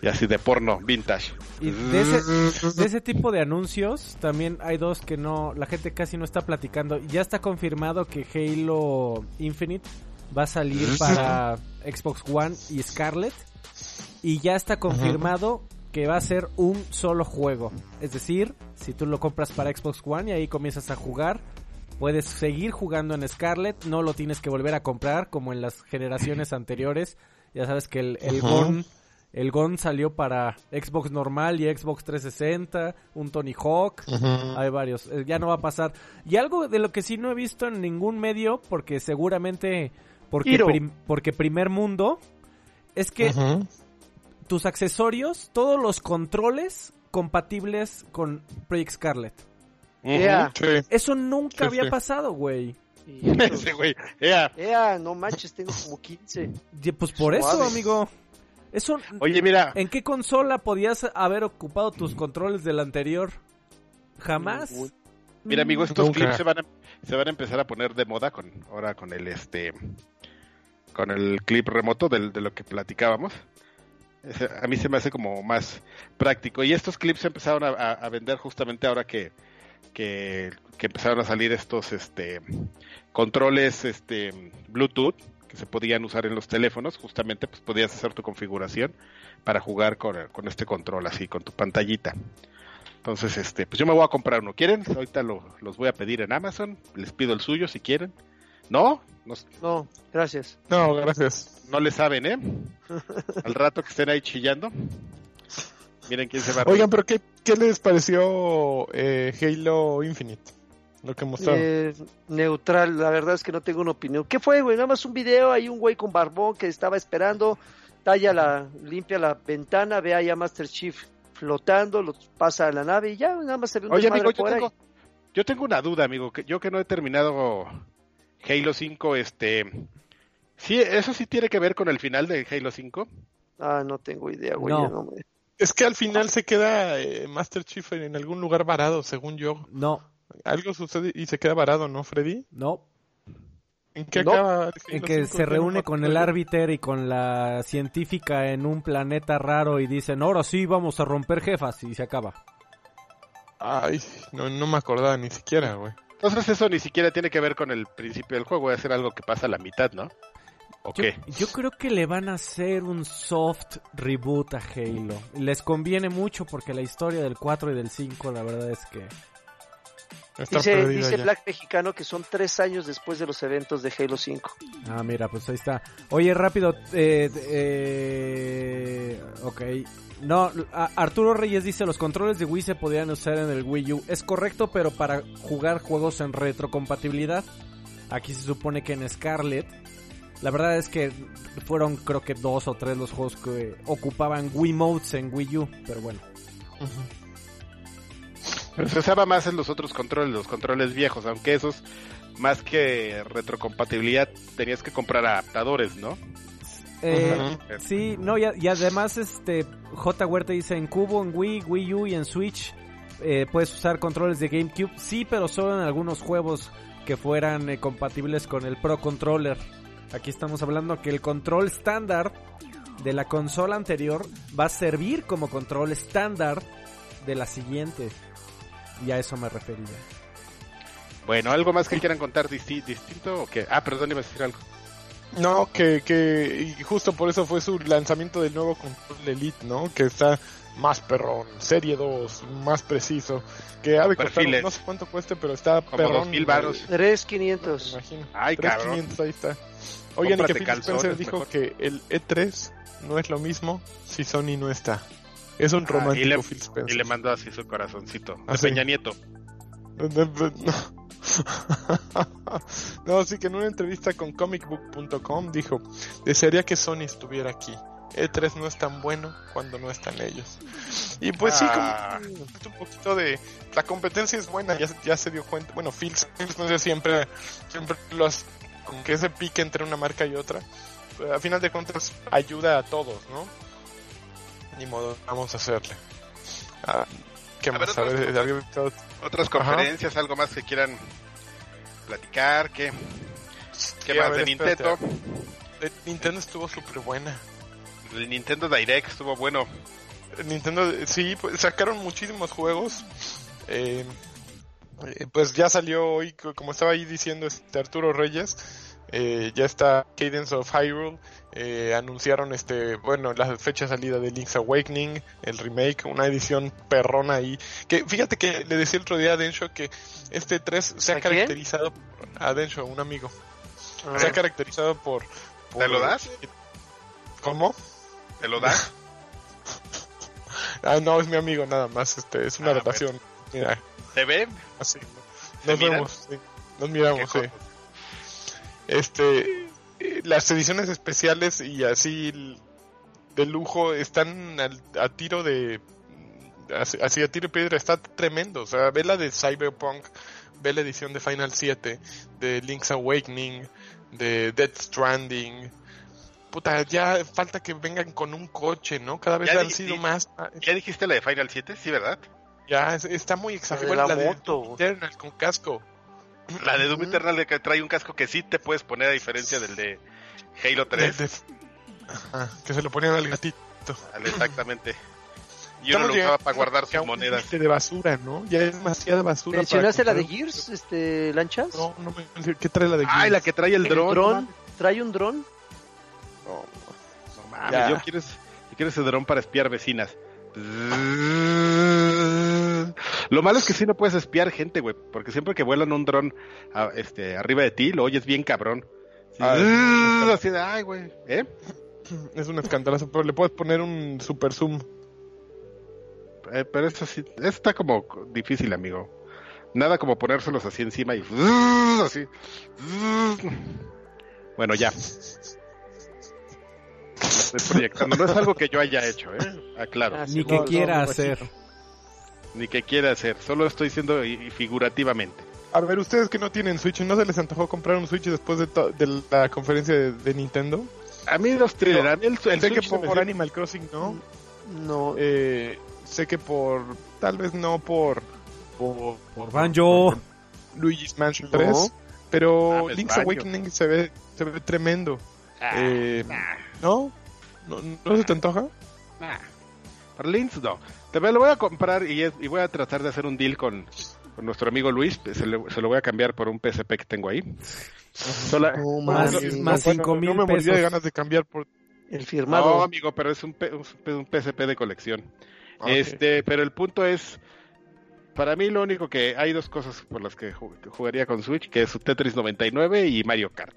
y así de porno vintage. Y de ese, de ese tipo de anuncios también hay dos que no, la gente casi no está platicando. Ya está confirmado que Halo Infinite va a salir para Xbox One y Scarlet. Y ya está confirmado que va a ser un solo juego. Es decir, si tú lo compras para Xbox One y ahí comienzas a jugar, puedes seguir jugando en Scarlet, no lo tienes que volver a comprar como en las generaciones anteriores. Ya sabes que el, el el GON salió para Xbox normal y Xbox 360, un Tony Hawk, hay varios, eh, ya no va a pasar. Y algo de lo que sí no he visto en ningún medio, porque seguramente, porque, prim- porque primer mundo, es que tus accesorios, todos los controles compatibles con Project Scarlet. Sí. Eso nunca Sí, había sí. pasado, güey. Ese güey. Ea. Ea, no manches, tengo como 15. Y, Pues por eso, amigo. Eso, Oye, mira. ¿En qué consola podías haber ocupado tus controles del anterior? Jamás. Mira, amigo, estos Nunca. clips se van, a, se van a empezar a poner de moda con ahora con el este con el clip remoto del- de, lo que platicábamos. A mí se me hace como más práctico. Y estos clips se empezaron a, a- a vender justamente ahora que, que, que empezaron a salir estos este controles este Bluetooth que se podían usar en los teléfonos. Justamente pues podías hacer tu configuración para jugar con, con este control así, con tu pantallita. Entonces, este, pues yo me voy a comprar uno. ¿Quieren? Ahorita lo- los voy a pedir en Amazon. Les pido el suyo si quieren. ¿No? No, No, gracias. No, gracias. no le saben, ¿eh? Al rato que estén ahí chillando. Miren quién se va a Oigan, pero ¿qué, qué les pareció eh, Halo Infinite? Lo que mostraron. Eh, neutral, la verdad es que no tengo una opinión. ¿Qué fue, güey? Nada más un video, hay un güey con barbón que estaba esperando, talla la, limpia la ventana, ve ahí a Master Chief flotando, lo pasa a la nave y ya, nada más se ve un Oye, amigo, yo por ahí. tengo, yo tengo una duda, amigo. Que yo que no he terminado Halo 5, este... Sí, eso sí tiene que ver con el final de Halo 5. Ah, no tengo idea, güey. No. ya no me- Es que al final se queda eh, Master Chief en algún lugar varado, según yo. No, Algo sucede y se queda varado, ¿no, Freddy? no. ¿En qué No. acaba? el En que 5? se reúne con el árbiter y con la científica en un planeta raro y dicen, ahora sí vamos a romper jefas y se acaba. Ay, no, no me acordaba ni siquiera, güey. Entonces eso ni siquiera tiene que ver con el principio del juego. Va a ser algo que pasa a la mitad, ¿no? ¿O Yo, qué? yo creo que le van a hacer un soft reboot a Halo. Les conviene mucho porque la historia del 4 y del 5 la verdad es que... Dice, dice. Black Mexicano que son tres años después de los eventos de Halo 5. Ah, mira, pues ahí está. Oye, rápido. Eh, eh, ok. No, Arturo Reyes dice, los controles de Wii se podían usar en el Wii U. Es correcto, pero para jugar juegos en retrocompatibilidad. Aquí se supone que en Scarlet. La verdad es que fueron creo que dos o tres los juegos que ocupaban Wii Modes en Wii U. Pero bueno. Pero se usaba más en los otros controles, los controles viejos, aunque esos, más que retrocompatibilidad, tenías que comprar adaptadores, ¿no? Eh. Sí, no, y, además este J. Huerta dice en Cubo, en Wii, Wii U y en Switch eh, puedes usar controles de GameCube. Sí, pero solo en algunos juegos que fueran eh, compatibles con el Pro Controller. Aquí estamos hablando que el control estándar de la consola anterior va a servir como control estándar de la siguiente. Y a eso me refería. Bueno, ¿algo más que quieran contar disti- distinto o qué? Ah, perdón, ibas a decir algo. No, que, que y justo por eso fue su lanzamiento del nuevo control Elite, ¿no? Que está más perrón, serie 2, más preciso, que ha de costar, no sé cuánto cueste, pero está Como perrón. 2000 varos. eh, 3500. me imagino. Ay, cabrón. 3500, ahí está. Oigan, y que Phil calzones, Spencer dijo mejor. que el E3 no es lo mismo si Sony no está. Es un Ah, romántico y le- Phil Spencer. Y le mandó así su corazoncito. Ah, A sí. Peña Nieto. No, sí que en una entrevista con comicbook.com dijo, desearía que Sony estuviera aquí. E3 no es tan bueno cuando no están ellos. Y pues Ah. sí, como un poquito de... La competencia es buena, ya, ya se dio cuenta. Bueno, Phil Spencer siempre, siempre los... Con que ese pique entre una marca y otra, a final de cuentas ayuda a todos, ¿no? Ni modo, vamos a hacerle. Ah, ¿Qué A ver, más? A ver, ¿alguien- Otras Ajá. conferencias, algo más que quieran platicar, ¿qué? ¿Qué Sí, más ver, de. Nintendo? Nintendo estuvo súper buena. El Nintendo Direct estuvo bueno. Nintendo, sí, pues, sacaron muchísimos juegos. Eh, eh, pues ya salió hoy, co- como estaba ahí diciendo este Arturo Reyes, eh, ya está Cadence of Hyrule. eh, anunciaron este, bueno, la fecha de salida de Link's Awakening, el remake, una edición perrona ahí. Que fíjate que le decía el otro día a Densho que este 3 se ha ¿A quién? caracterizado a Densho, un amigo. Ah, Se ha caracterizado por, por- ¿Te lo das? ¿Cómo? ¿Te lo das? Ah, no, es mi amigo nada más, este, es una Ah, relación. Mira, ¿Te ven? así. ¿Se Nos vemos, sí. Nos miramos, sí. Este, las ediciones especiales y así de lujo están al- a tiro de así, así a tiro y piedra está tremendo. O sea, ve la de Cyberpunk, ve la edición de Final 7, de Link's Awakening, de Death Stranding. Puta, ya falta que vengan con un coche, ¿no? Cada vez Ya han sido más. ¿Ya dijiste la de Final 7? Sí, ¿verdad? Ya es- está muy de exagerado. la La de moto. Eternal con casco. La de Doom. Eternal que trae un casco que sí te puedes poner a diferencia del de Halo 3. De- de- Ajá, que se lo ponían al gatito. Vale, Exactamente. Y Estamos uno lo usaba para guardar sus monedas. de basura, ¿no? Ya es demasiada basura. ¿Mencionaste la de Gears, este, Lanchas? No, no me ¿Qué trae la de Ay, la que trae el ¿El dron. dron? ¿Trae un dron? No, No mames, yo quiero, ese- yo quiero ese dron para espiar vecinas. Lo malo es que sí no puedes espiar gente, güey, porque siempre que vuelan un dron a- este, arriba de ti, lo oyes bien cabrón. Sí, Ah, así de, ay, güey, ¿eh? Es un escandalazo, pero le puedes poner un super zoom. Eh, Pero eso sí, está como difícil, amigo. Nada como ponérselos así encima y así. Bueno, ya. Estoy proyectando. No es algo que yo haya hecho, ¿eh? Aclaro. Ah, Ni que no, quiera no, hacer. Ni que quiera hacer. Solo estoy diciendo y- figurativamente. A ver, ustedes que no tienen Switch, ¿no se les antojó comprar un Switch después de, la conferencia de, de Nintendo? A mí los thriller, a mí el, el sé que Switch por Animal Crossing no. No. Eh, sé que por. Tal vez no por. Por, Por Banjo. por Luigi's Mansion No. 3. Pero Mames, Link's Banjo. Awakening se ve, se ve tremendo. Ah, Eh, nah, ¿No? ¿No, ¿No se te antoja? nah. Para Links no. Te lo voy a comprar y, es- y voy a tratar de hacer un deal con, con nuestro amigo Luis. Se, le- se lo voy a cambiar por un PSP que tengo ahí. Sola- No, Más- mames, más Bueno, cinco mil No me moría de pesos. ganas de cambiar por. El No, firmado. amigo, pero es un, un, un PSP de colección. Ah. Este, pero el punto es, para mí lo único que hay dos cosas por las que que jugaría con Switch, que es Tetris 99 y Mario Kart.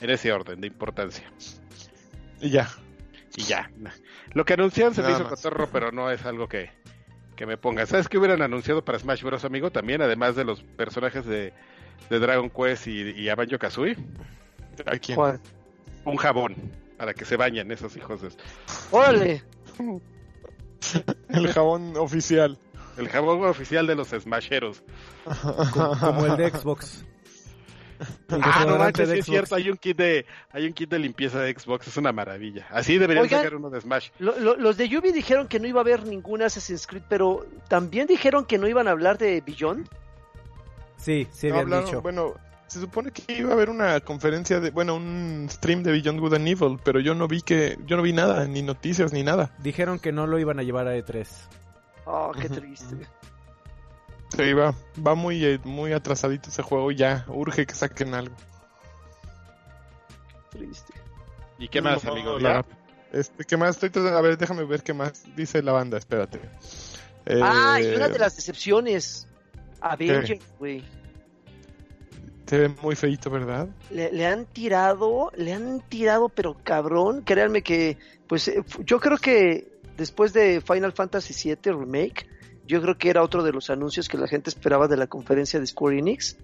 En ese orden de importancia. Y ya. Y ya. Lo que anunciaron se me hizo más. cotorro, pero no es algo que, que me ponga. ¿Sabes qué hubieran anunciado para Smash Bros, amigo? También, además de los personajes de, de Dragon Quest y, y a Banjo Kazooie, ¿A quién? ¿Cuál? un jabón para que se bañen esos hijos de... Órale. El jabón oficial. El jabón oficial de los Smasheros. Como el de Xbox. Ah, no manches, sí es cierto, hay un kit de hay un kit de limpieza de Xbox, es una maravilla. Así deberían Oigan. sacar uno de Smash. Lo- lo- los de Yubi dijeron que no iba a haber ningún Assassin's Creed, pero también dijeron que no iban a hablar de Beyond. Sí, sí No habían hablaron- dicho. Bueno, se supone que iba a haber una conferencia de, bueno, un stream de Beyond Good and Evil, pero yo no vi que, yo no vi nada, ni noticias ni nada. Dijeron que no lo iban a llevar a E E3. Oh, qué triste. Sí, va, va muy, eh, muy atrasadito ese juego, ya, urge que saquen algo. Triste. ¿Y qué más, No, amigo? la-. Este, ¿qué más? Estoy tratando- a ver, déjame ver qué más dice la banda, espérate. Ah, y Eh, una de las decepciones. Avengers, güey. Se ve muy feito, ¿verdad? Le, le han tirado, le han tirado, pero cabrón. Créanme que, pues, eh, yo creo que después de Final Fantasy VII Remake, yo creo que era otro de los anuncios que la gente esperaba de la conferencia de Square Enix.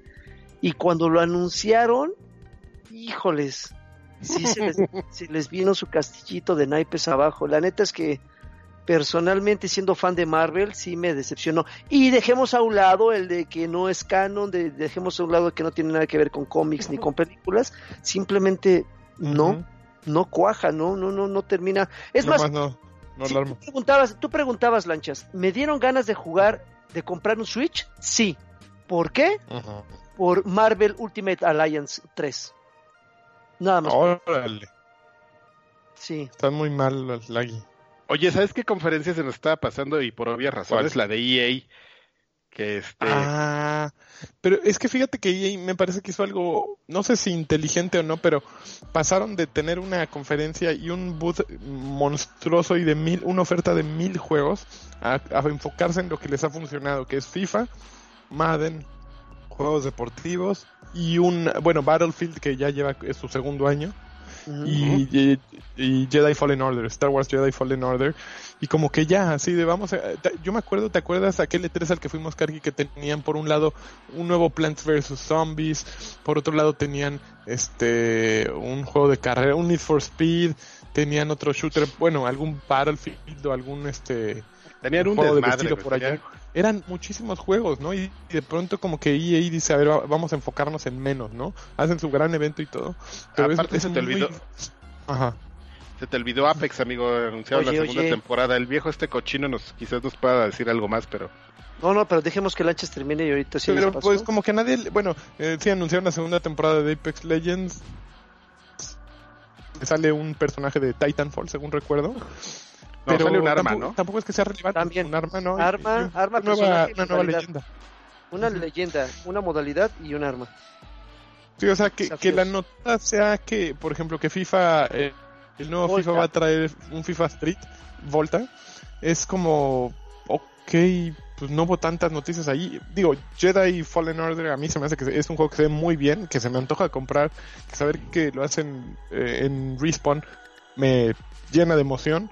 Y cuando lo anunciaron, híjoles, sí se les, se les vino su castillito de naipes abajo. La neta es que personalmente siendo fan de Marvel sí me decepcionó. Y dejemos a un lado el de que no es canon, de, dejemos a un lado que no tiene nada que ver con cómics ni con películas, simplemente no, no cuaja, no, no, no, no termina. Es más, no, no si lo tú preguntabas, tú preguntabas, Lanchas, ¿me dieron ganas de jugar, de comprar un Switch? Sí. ¿Por qué? Por Marvel Ultimate Alliance 3. Nada más. Órale, Sí. están muy mal, Laggy. Oye, ¿sabes qué conferencia se nos estaba pasando? Y por obvias razones, la de EA, que este... Ah, pero es que fíjate que EA me parece que hizo algo, no sé si inteligente o no, pero pasaron de tener una conferencia y un booth monstruoso y de mil, una oferta de mil juegos a, enfocarse en lo que les ha funcionado, que es FIFA, Madden, juegos deportivos y un, bueno, Battlefield que ya lleva su segundo año Y, y- y Jedi Fallen Order, Star Wars Jedi Fallen Order, y como que ya, así de vamos a, yo me acuerdo, ¿te acuerdas aquel E3 al que fuimos Kargi que tenían por un lado un nuevo Plants vs Zombies, por otro lado tenían este un juego de carrera, un Need for Speed, tenían otro shooter, bueno, algún Battlefield o algún este Tenían un juego de desmadre, vestido güey, por allá. tenían- Eran muchísimos juegos, ¿no? Y de pronto como que EA dice, a ver, va- vamos a enfocarnos en menos, ¿no? Hacen su gran evento y todo. Pero Aparte es se te muy- olvidó, Ajá. se te olvidó Apex, amigo, anunciaron Oye, la segunda oye. temporada. El viejo este cochino nos quizás nos pueda decir algo más, pero No, no, pero dejemos que Lanchas termine y ahorita sí Pero pues como que nadie, bueno, eh, sí anunciaron la segunda temporada de Apex Legends. Sale un personaje de Titanfall, según recuerdo. No, sale un arma, tampoco, ¿no? Tampoco es que sea relevante. También. Un arma, ¿no? Arma, y arma, una nueva, una nueva leyenda. Una leyenda, una modalidad y un arma. Sí, o sea, que, Desafíos. que la nota sea que, por ejemplo, que FIFA, eh, el nuevo Volta. FIFA va a traer un FIFA Street, Volta, es como, ok, pues no hubo tantas noticias ahí. Digo, Jedi Fallen Order a mí se me hace que es un juego que se ve muy bien, que se me antoja comprar, que saber que lo hacen eh, en Respawn me llena de emoción,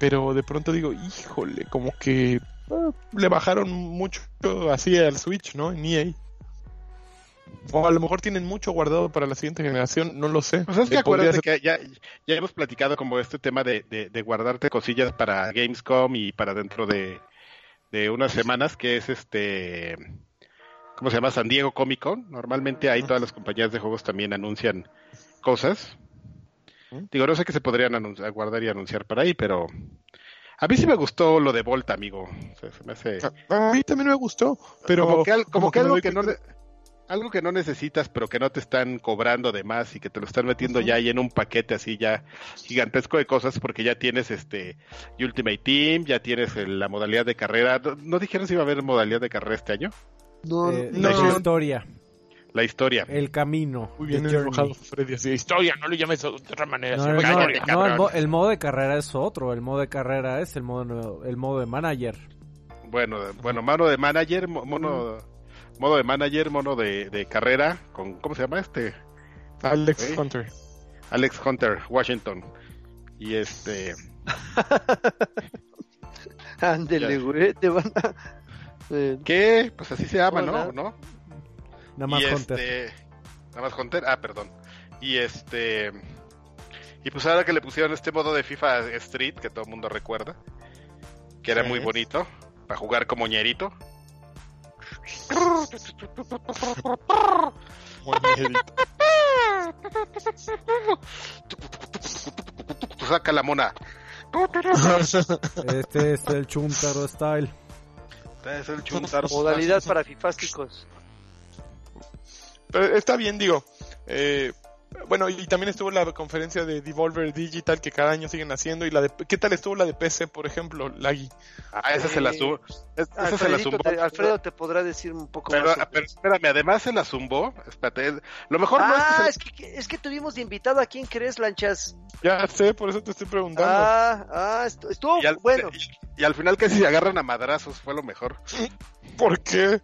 pero de pronto digo, híjole, como que ah, le bajaron mucho así al Switch, ¿no? En EA. O a lo mejor tienen mucho guardado para la siguiente generación, no lo sé. Pues es que acuérdate ser- que ya, ya hemos platicado como este tema de, de, de guardarte cosillas para Gamescom y para dentro de, de unas semanas, que es este, ¿cómo se llama? San Diego Comic Con. Normalmente ahí todas las compañías de juegos también anuncian cosas. Digo, no sé qué se podrían anunciar, guardar y anunciar para ahí, pero a mí sí me gustó lo de Volta, amigo. O sea, se me hace... A mí también me gustó, pero como que, al- como que me algo que no algo que no necesitas pero que no te están cobrando de más y que te lo están metiendo ya ahí en un paquete así ya gigantesco de cosas porque ya tienes este Ultimate Team ya tienes el- la modalidad de carrera. No, ¿no dijeron si iba a haber modalidad de carrera este año No, Eh, no. La historia, la historia el camino. Muy bien enojado Freddy, así, historia, no le llames de otra manera. No, se no, me no, cae". cállate, no, cabrón. el, mo- el modo de carrera es otro. El modo de carrera es el modo, el modo de manager. bueno bueno mano de manager mo- mono modo de manager mono de, de carrera con cómo se llama este Alex Ok. Hunter. Alex Hunter Washington y este Ándele, güey, te van a... Eh, que pues así se llama Hola. no no Nada más y Hunter. este nada más Hunter ah perdón y este y pues ahora que le pusieron este modo de FIFA Street que todo el mundo recuerda que era Sí. muy bonito para jugar como ñerito Muy bien. saca la mona Este es el Chuntaro Style. es el chuntar modalidad para fifásticos. Pero está bien, digo. Eh, bueno, y también estuvo la conferencia de Devolver Digital que cada año siguen haciendo. y la de ¿Qué tal estuvo la de PC, por ejemplo, Lagui? ah esa se la zumbó esa se la zumbó te- Alfredo te podrá decir un poco pero, más. sobre pero espérame además se la zumbó espérate lo mejor no es que Ah, se- es que, es que tuvimos de invitado a quién crees, Lanchas. Ya sé, por eso te estoy preguntando. Ah, ah, estu- estuvo y al, bueno. y, y al final casi se agarran a madrazos fue lo mejor ¿Por qué?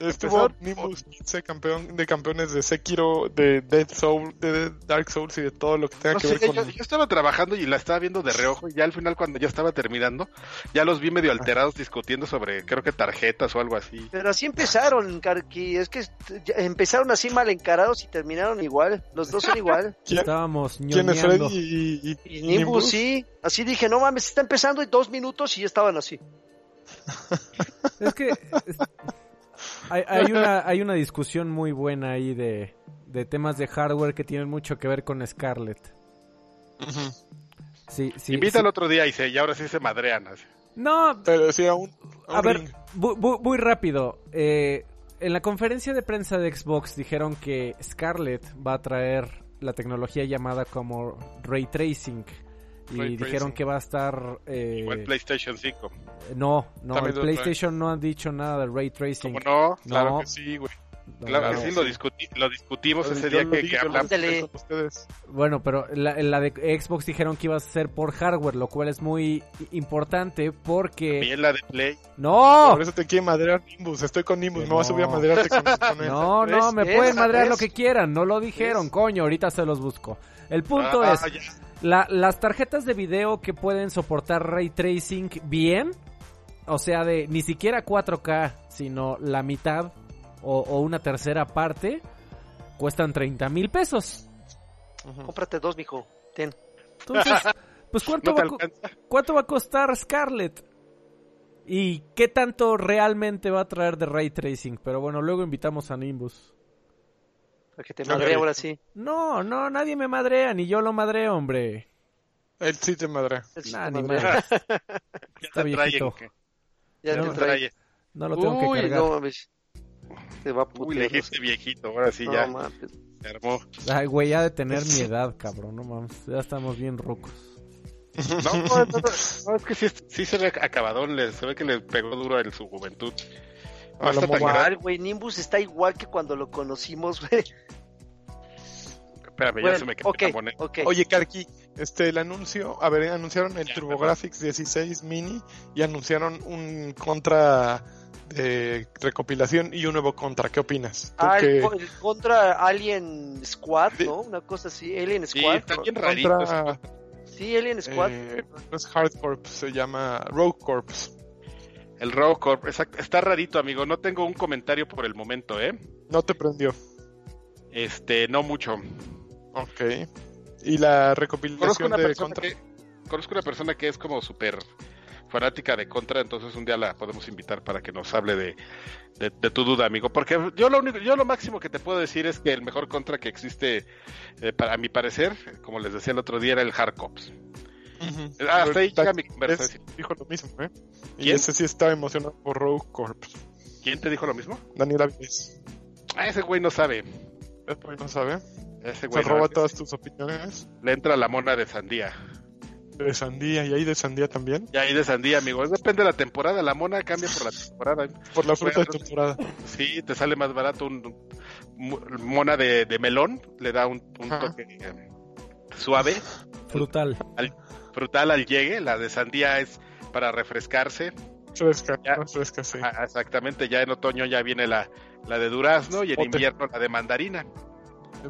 Estuvo Empezó- Nimbus 15, campeón de campeones de Sekiro, de Dead Soul, de Dark Souls y de todo lo que tenga No que sé, ver con... yo, yo estaba trabajando y la estaba viendo de reojo y ya al final cuando ya estaba terminando, ya los vi medio alterados discutiendo sobre creo que tarjetas o algo así. Pero así empezaron, Karki. Es que empezaron así mal encarados y terminaron igual. Los dos son igual. ¿Quién, Estábamos quién es. Freddy y, y- Y Nimbus sí. Así dije, no mames, está empezando y dos minutos y ya estaban así. Es que es- hay, hay una hay una discusión muy buena ahí de, de temas de hardware que tienen mucho que ver con Scarlett. Sí, sí, Invita al sí. otro día y, se, y ahora sí se madrean. así. No, Pero sí, a un, a ver, ring. bu- bu- muy rápido. Eh, en la conferencia de prensa de Xbox dijeron que Scarlett va a traer la tecnología llamada como Ray Tracing. Y Ray dijeron tracing. que va a estar... eh, Igual PlayStation 5. no, no, También el. PlayStation no han dicho nada de Ray Tracing. ¿Cómo no? Claro No. que sí, güey. Claro que Claro, sí, lo, discuti- lo discutimos Yo ese día que, que hablamos. con ustedes. Bueno, pero la, la de Xbox dijeron que iba a ser por hardware, lo cual es muy importante porque... También la de Play. ¡No! Por eso te quiere madrear Nimbus. Estoy con Nimbus. Que Me voy a subir a no. madrearte con, con. No, no, me pueden madrear lo que quieran, no lo dijeron, ¿Ves? coño, ahorita se los busco. El punto Ah, es, ya. La- las tarjetas de video que pueden soportar ray tracing bien, o sea, de ni siquiera 4K, sino la mitad o, o una tercera parte, cuestan 30 mil pesos. Cómprate dos, mijo. Ten. Entonces, pues ¿cuánto, No va, alcanza. ¿cuánto va a costar Scarlett? ¿Y qué tanto realmente va a traer de ray tracing? Pero bueno, luego invitamos a Nimbus. Para que te madre ahora sí. No, no, nadie me madrea, ni yo lo madreo, hombre. Él sí te madre. Nah, ni madre. Está viejito. Ya No, te trae. No lo tengo Uy, que cargar. no mames. Te va a Uy, le dijiste viejito, ahora sí No ya mames. se armó. Ay, güey, ya de tener mi edad, cabrón, no mames. Ya estamos bien rucos. No, no, no, no, no, es que sí, sí se ve acabadón, le- se ve que le pegó duro en su juventud. No está lo tan. Igual, güey, Nimbus está igual que cuando lo conocimos, güey. Espérame, ya se me quedó ok, la moneda. ok. Oye, Karki, este, el anuncio, a ver, anunciaron el TurboGrafx 16 Mini y anunciaron un contra de recopilación y un nuevo contra. ¿Qué opinas? Tú Ah, el, que- co- el contra Alien Squad, De- ¿no? Una cosa así, Alien Sí, Squad. está bien rarito. Sí, Alien Squad. eh, no es Hard Corps, se llama Rogue Corps. El Raw Corp, exacto, está rarito, amigo. No tengo un comentario por el momento, ¿eh? No te prendió. Este, no mucho. Ok. Y la Conozco recopilación una de contra. que conozco una persona que es como súper fanática de Contra, entonces un día la podemos invitar para que nos hable de, de, de tu duda, amigo. Porque yo lo único, yo lo máximo que te puedo decir es que el mejor Contra que existe, eh, para a mi parecer, como les decía el otro día, era el Hard Cops. Ujú. Ah, hasta ahí llega mi conversación. dijo lo mismo, ¿eh? Y ¿Quién? ese sí estaba emocionado por Rogue Corps. ¿Quién te dijo lo mismo? Daniel Aviles. Ah, ese güey no sabe. Después no sabe. Ese Se güey no- roba todas tus opiniones. le entra la mona de sandía. De sandía, y ahí de sandía también. Y ahí de sandía, amigo. Depende de la temporada. La mona cambia por la temporada. Por la fruta de Bueno, temporada. Sí, te sale más barato un mu- mona de, de melón, le da un, un toque eh, suave, Frutal. Frutal al llegue. La de sandía es para refrescarse. Fresca, Ya. más fresca, sí. Ah, exactamente, ya en otoño ya viene la, la de durazno y en invierno la de mandarina,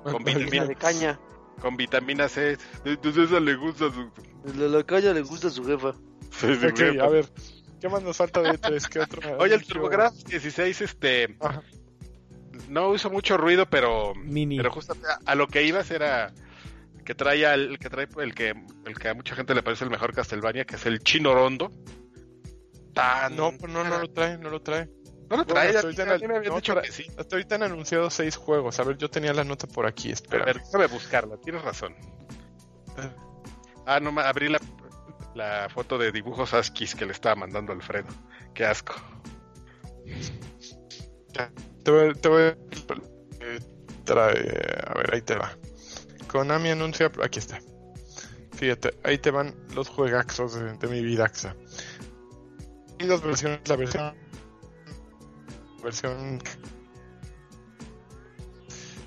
con vitamina, de caña. con vitamina C. Entonces esa le gusta su... La, la caña le gusta a su jefa. Ok, a ver. ¿Qué más nos falta de tres? ¿Qué otro? Oye, el anuncio? TurboGrafx 16, este, Ajá. no hizo mucho ruido, pero Mini. Pero justo a, a lo que ibas era que trae al, que trae el que el que a mucha gente le parece el mejor Castlevania, que es el Chino Rondo. Tan- No, pues no, no lo trae, no lo trae. no lo trae. Bueno, a ahorita a no, sí. Hasta ahorita han anunciado seis juegos. A ver, yo tenía la nota por aquí, A espera. ver, déjame buscarla, tienes razón. Ah, no, abrí la, la foto de dibujos Askis que le estaba mandando Alfredo. Qué asco. Te voy, te voy eh, trae, a ver, ahí te va. Konami anuncia, aquí está. Fíjate, ahí te van los juegaxos de, de mi vidaxa. Y dos versiones, la versión versión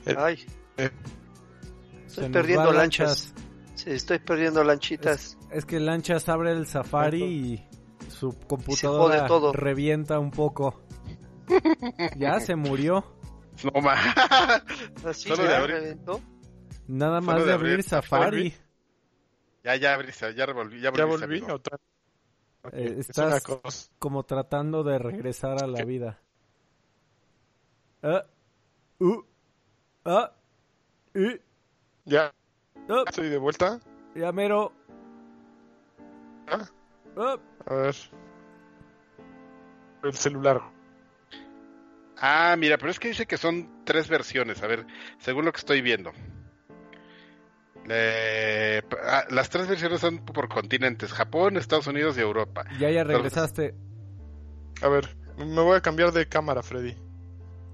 El- Ay, eh, estoy Se perdiendo lanchas. Sí, estoy perdiendo lanchitas. Es que Lanchas abre el Safari y su computadora todo. revienta un poco. ya se murió. No ma. Así Solo de abrir. reventó. Nada más de de abrir abrir Safari. ya, ya abrí, ya revolví, ya volví. ya volví amigo. otra. Ok, Eh, es estás- una cosa. Como tratando de regresar a la ¿Qué? vida. Ah, uh, ah, y, Ya estoy de vuelta. ya mero. Ah, ah. a ver. El celular. Ah, mira, pero es que dice que son tres versiones. A ver, según lo que estoy viendo. Ah, las tres versiones son por continentes: Japón, Estados Unidos y Europa. Ya, ya regresaste. A ver, me voy a cambiar de cámara, Freddy.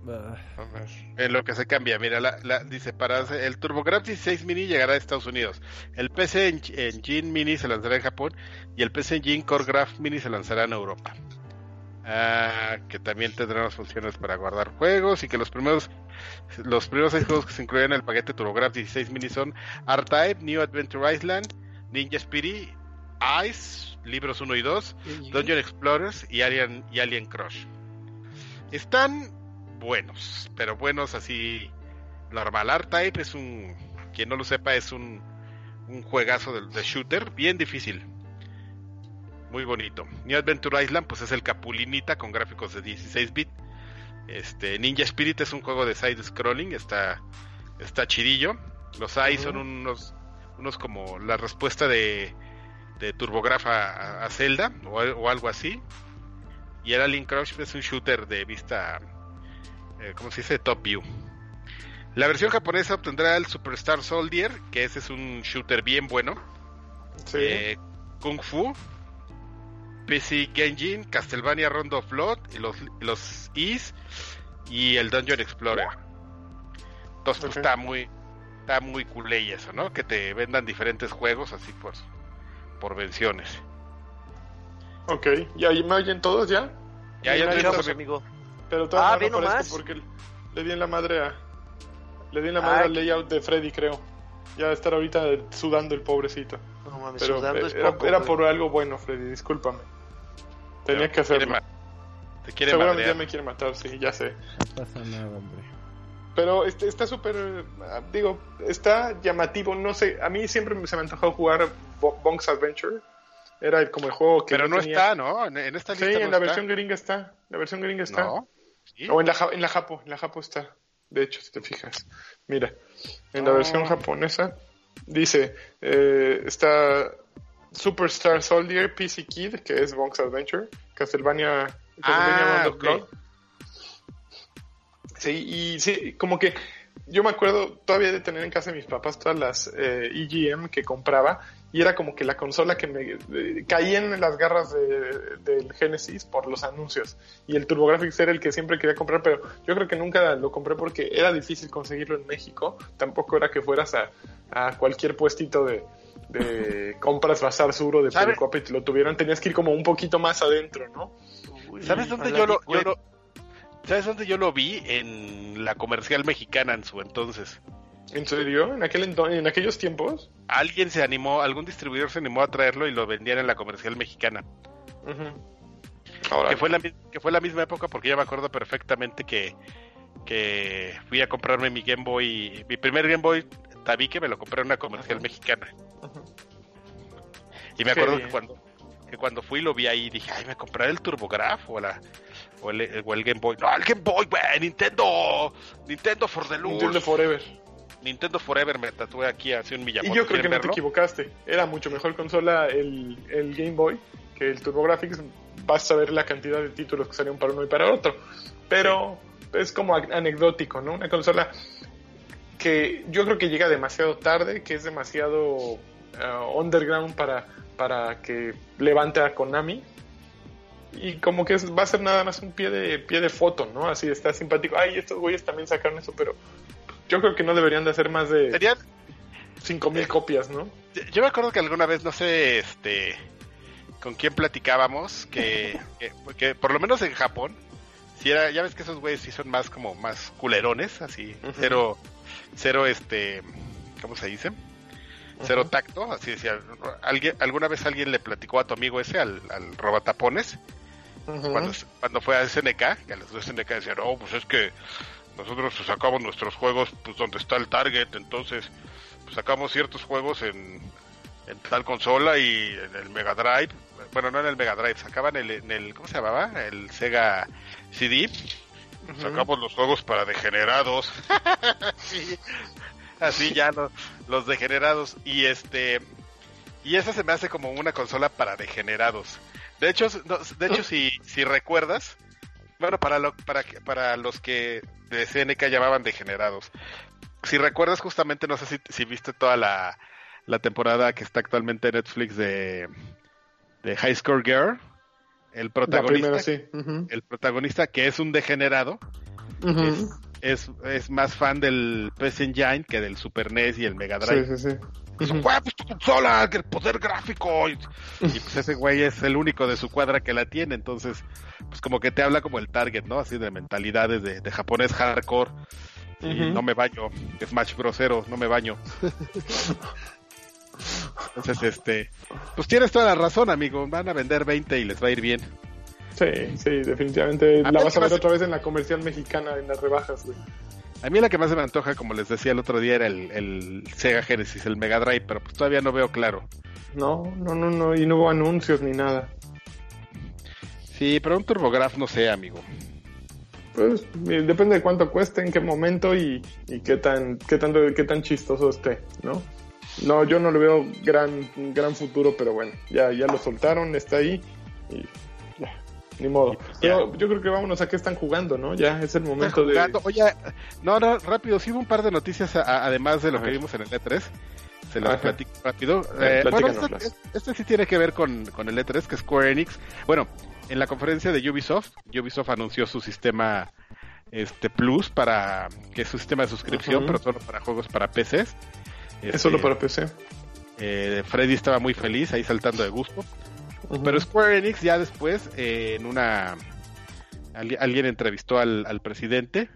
Ah, A ver. En lo que se cambia, mira, la, la- dice: para hacer- el TurboGrafx 16 Mini llegará a Estados Unidos. El PC en- Engine Mini se lanzará en Japón. Y el PC Engine Core Graph Mini se lanzará en Europa. Ah, que también tendremos funciones para guardar juegos y que los primeros los primeros seis juegos que se incluyen en el paquete TurboGrafx 16 mini son R-Type, New Adventure Island, Ninja Spirit, Ice, libros 1 y 2, Dungeon Explorers y Alien, y Alien Crush. Están buenos, pero buenos así normal. R-Type es un, quien no lo sepa, es un, un juegazo de, de shooter bien difícil. Muy bonito. New Adventure Island, pues es el Capulinita con gráficos de 16 bits. Este, Ninja Spirit es un juego de side scrolling, está, está chidillo. Los AI son unos, unos como la respuesta de, de a, a Zelda o, o algo así. Y el Alien Crush es un shooter de vista, eh, ¿cómo se dice? Top View. La versión japonesa obtendrá el Superstar Soldier, que ese es un shooter bien bueno. Sí. Eh, Kung Fu, PC Genjin, Castlevania Rondo of Blood, y los, los Is y el Dungeon Explorer. Entonces pues, Ok. está muy está muy culé eso, ¿no? Que te vendan diferentes juegos así por, por versiones. Ok, ¿ya me oyen todos ya? Ya, ya Ahí te- vamos, amigo. Pero todavía Ah, no aparezco nomás. porque le di en la madre a... Le di en la madre Ah, al layout de Freddy, creo. Ya estar ahorita sudando el pobrecito. No mames, Pero sudando eh, es era, poco, era por algo bueno, Freddy, discúlpame. Tenía que hacerlo. Te quiere Seguramente madrear. ya me quiere matar, sí, ya sé. No pasa nada, hombre. Pero este, está súper, eh, digo, está llamativo, no sé, a mí siempre se me antojó jugar Bo- Bonk's Adventure. Era como el juego que Pero no tenía- está, ¿no? En, en esta Sí, lista en no la está. versión gringa está. La versión gringa está. No. ¿Sí? O en la, en la Japo, en la Japo está. De hecho, si te fijas. Mira, en la Ah. versión japonesa dice, eh, está Superstar Soldier, PC Kid, que es Bonk's Adventure, Castlevania, Castlevania Ah, Round of ok. Blood. Sí, y sí, como que yo me acuerdo todavía de tener en casa de mis papás todas las eh, EGM que compraba y era como que la consola que me eh, caía en las garras de- del Genesis por los anuncios y el TurboGrafx era el que siempre quería comprar pero yo creo que nunca lo compré porque era difícil conseguirlo en México tampoco era que fueras a, a cualquier puestito de, de compras Bazar Sur o de ¿Sabe? Lo tuvieran tenías que ir como un poquito más adentro ¿no? Uy, ¿Sabes dónde yo lo, yo ¿Sabes dónde yo lo vi? En la comercial mexicana en su entonces. ¿En serio? ¿En, aquel ento- en aquellos tiempos? Alguien se animó, algún distribuidor se animó a traerlo y lo vendían en la comercial mexicana. Ahora, Que fue, la, que fue la misma época porque ya me acuerdo perfectamente que, que fui a comprarme mi Game Boy, mi primer Game Boy tabique me lo compré en una comercial mexicana. Y me Qué acuerdo que cuando, que cuando fui lo vi ahí y dije, ay, me compraré el TurboGraf o, la, o, el, o el Game Boy. No, el Game Boy, güey, Nintendo, Nintendo for the Lord. Nintendo Forever. Nintendo Forever me tatué aquí hace un Miyamoto. Y yo creo que ¿Quieren no te verlo? equivocaste. Era mucho mejor consola el, el Game Boy que el TurboGrafx. Vas a ver la cantidad de títulos que salieron para uno y para otro. Pero es como anecdótico, ¿no? Una consola que yo creo que llega demasiado tarde, que es demasiado uh, underground para, para que levante a Konami. Y como que es- va a ser nada más un pie de, pie de foto, ¿no? Así está simpático. Ay, estos güeyes también sacaron eso, pero yo creo que no deberían de hacer más de Serían, 5000 copias, ¿no? Yo- me acuerdo que alguna vez, no sé, este, con quién platicábamos, que, que, que por lo menos en Japón, si era, ya ves que esos güeyes sí son más como más culerones, así, Ujú. cero, cero, este, ¿cómo se dice? Cero tacto, así decía, alguien, alguna vez alguien le platicó a tu amigo ese, al, al robatapones, cuando, cuando fue a SNK, que a los de SNK decían, oh, pues es que nosotros sacamos nuestros juegos pues donde está el target, entonces pues, sacamos ciertos juegos en, en tal consola y en el Mega Drive, bueno, no en el Mega Drive, sacaban el, en el, ¿cómo se llamaba? El Sega CD, Sacamos los juegos para degenerados. Sí, Así ya los, los degenerados. Y este. Y esa se me hace como una consola para degenerados. De hecho, no, de hecho si, si recuerdas. Bueno, para, lo, para, para los que de SNK llamaban degenerados. Si recuerdas justamente, no sé si, si viste toda la, la temporada que está actualmente en Netflix de, de High Score Girl. El protagonista, primera, sí. Ujú. el protagonista que es un degenerado, es, es más fan del PS Engine que del Super NES y el Mega Drive. Sí, sí, sí. Dice, Ujú. "Güey, pues tu consola, que el poder gráfico. Y, y, pues ese güey es el único de su cuadra que la tiene, entonces, pues como que te habla como el target, ¿no? Así de mentalidades de, de japonés hardcore. Y no me baño, Smash Brosero, no me baño. Entonces, este, pues tienes toda la razón, amigo. Van a vender 20 y les va a ir bien. Sí, sí, definitivamente. A La vas a ver otra vez en la comercial mexicana, en las rebajas, güey. A mí la que más se me antoja, como les decía el otro día, era el, el Sega Genesis, el Mega Drive, pero pues todavía no veo claro. No, no, no, no. Y no hubo anuncios ni nada. Sí, pero un TurboGraf no sé, amigo. Pues eh, depende de cuánto cueste, en qué momento y, y qué tan qué tanto qué tan chistoso esté, ¿no? No, yo no le veo gran gran futuro, pero bueno, ya ya lo soltaron, está ahí y ya. ni modo. Pero yo creo que vámonos a qué están jugando, ¿no? Ya es el momento de... Oye, no, no, rápido, sí hubo un par de noticias además de lo que vimos en el E3. Se lo platico rápido. Eh, bueno, este, este, sí tiene que ver con, con el E3, que es Square Enix. Bueno, en la conferencia de Ubisoft, Ubisoft anunció su sistema este Plus para que es su sistema de suscripción, pero solo para juegos para PCs. Es solo este, para PC. Eh, Freddy estaba muy feliz ahí saltando de gusto. Pero Square Enix ya después, eh, en una... Alguien entrevistó al, presidente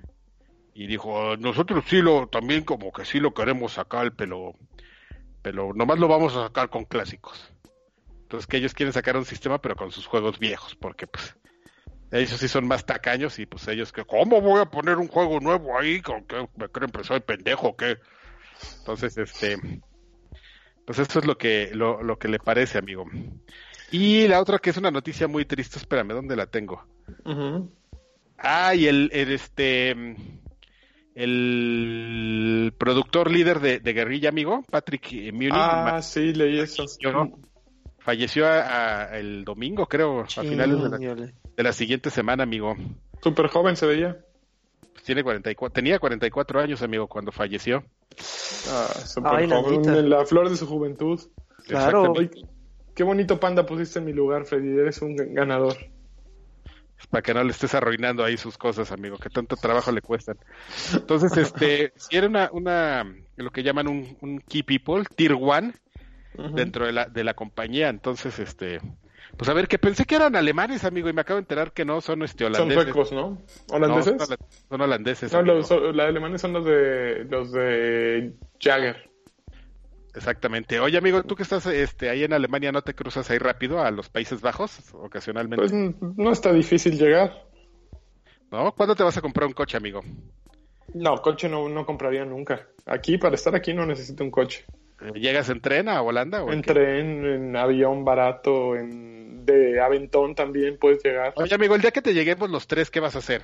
y dijo, nosotros sí lo, también como que sí lo queremos sacar, pero, pero nomás lo vamos a sacar con clásicos. Entonces que ellos quieren sacar un sistema pero con sus juegos viejos, porque pues ellos sí son más tacaños y pues ellos que, ¿cómo voy a poner un juego nuevo ahí? ¿Con que me creen que soy pendejo o qué? Entonces, este, pues eso es lo que, lo, lo que le parece, amigo. Y la otra que es una noticia muy triste, espérame, ¿dónde la tengo? Ah, y el, este, el productor líder de, Guerrilla, amigo, Patrick Munich. Ah, sí, leí eso. Falleció, el domingo, creo, a finales de la, siguiente semana, amigo. Súper joven se veía. Tiene 44, tenía 44 años, amigo, cuando falleció. Ah, súper joven, en la flor de su juventud. Claro. Qué bonito panda pusiste en mi lugar, Freddy. Eres un ganador. Para que no le estés arruinando ahí sus cosas, amigo, que tanto trabajo le cuestan. Entonces, este, si era una, una, lo que llaman un, key people, tier one, dentro de la, de la compañía. Entonces, este, pues a ver, que pensé que eran alemanes, amigo, y me acabo de enterar que no, son este, holandeses. Son suecos, ¿no? ¿Holandeses? son, holandeses. No, los, alemanes son los de, los de Jagger. Exactamente. Oye, amigo, tú que estás este, ahí en Alemania, ¿no te cruzas ahí rápido a los Países Bajos ocasionalmente? Pues no está difícil llegar. ¿No? ¿Cuándo te vas a comprar un coche, amigo? No, coche no, no compraría nunca. Aquí, para estar aquí, no necesito un coche. ¿Llegas en tren a Holanda? O en, tren, en avión barato, en de Aventón también puedes llegar. Oye, amigo, el día que te lleguemos los tres, ¿qué vas a hacer?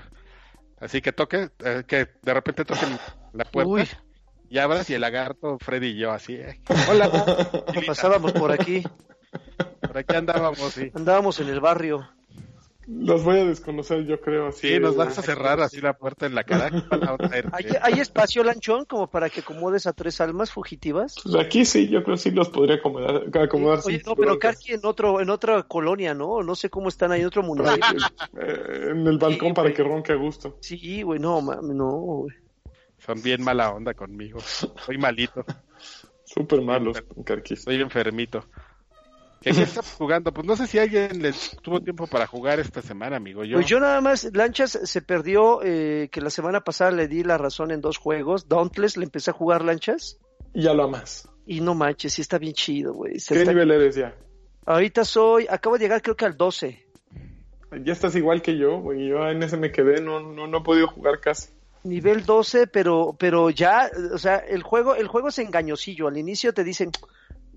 Así que toque, eh, que de repente toquen la puerta. Y abras y el lagarto, Freddy y yo, así. Eh. Hola, pasábamos por aquí. Por aquí andábamos, sí. Andábamos en el barrio. Los voy a desconocer, yo creo. Así sí, nos vas a cerrar así la puerta en la cara. ¿Hay, espacio, Lanchón, como para que acomodes a tres almas fugitivas? Pues aquí sí, yo creo que sí los podría acomodar. acomodar Oye, no, pero casi en, otro, en otra colonia, ¿no? No sé cómo están ahí en otro mundo. Eh, en el balcón para que ronque a gusto. Sí, güey, no, no, güey. Son bien mala onda conmigo. Soy malito. Súper malos, Carquis. Soy enfermito. ¿Qué estás jugando? Pues no sé si alguien les tuvo tiempo para jugar esta semana, amigo. Yo... Pues yo nada más, Lanchas se perdió, eh, que la semana pasada le di la razón en dos juegos. Dauntless, le empecé a jugar Lanchas. Y ya lo amas. Y no manches, sí está bien chido, güey. ¿Qué nivel eres ya? Ahorita soy, acabo de llegar creo que al 12. Ya estás igual que yo, güey. Yo en ese me quedé, no, no, no he podido jugar casi nivel 12, pero, pero ya, o sea, el juego, el juego es engañosillo. Al inicio te dicen,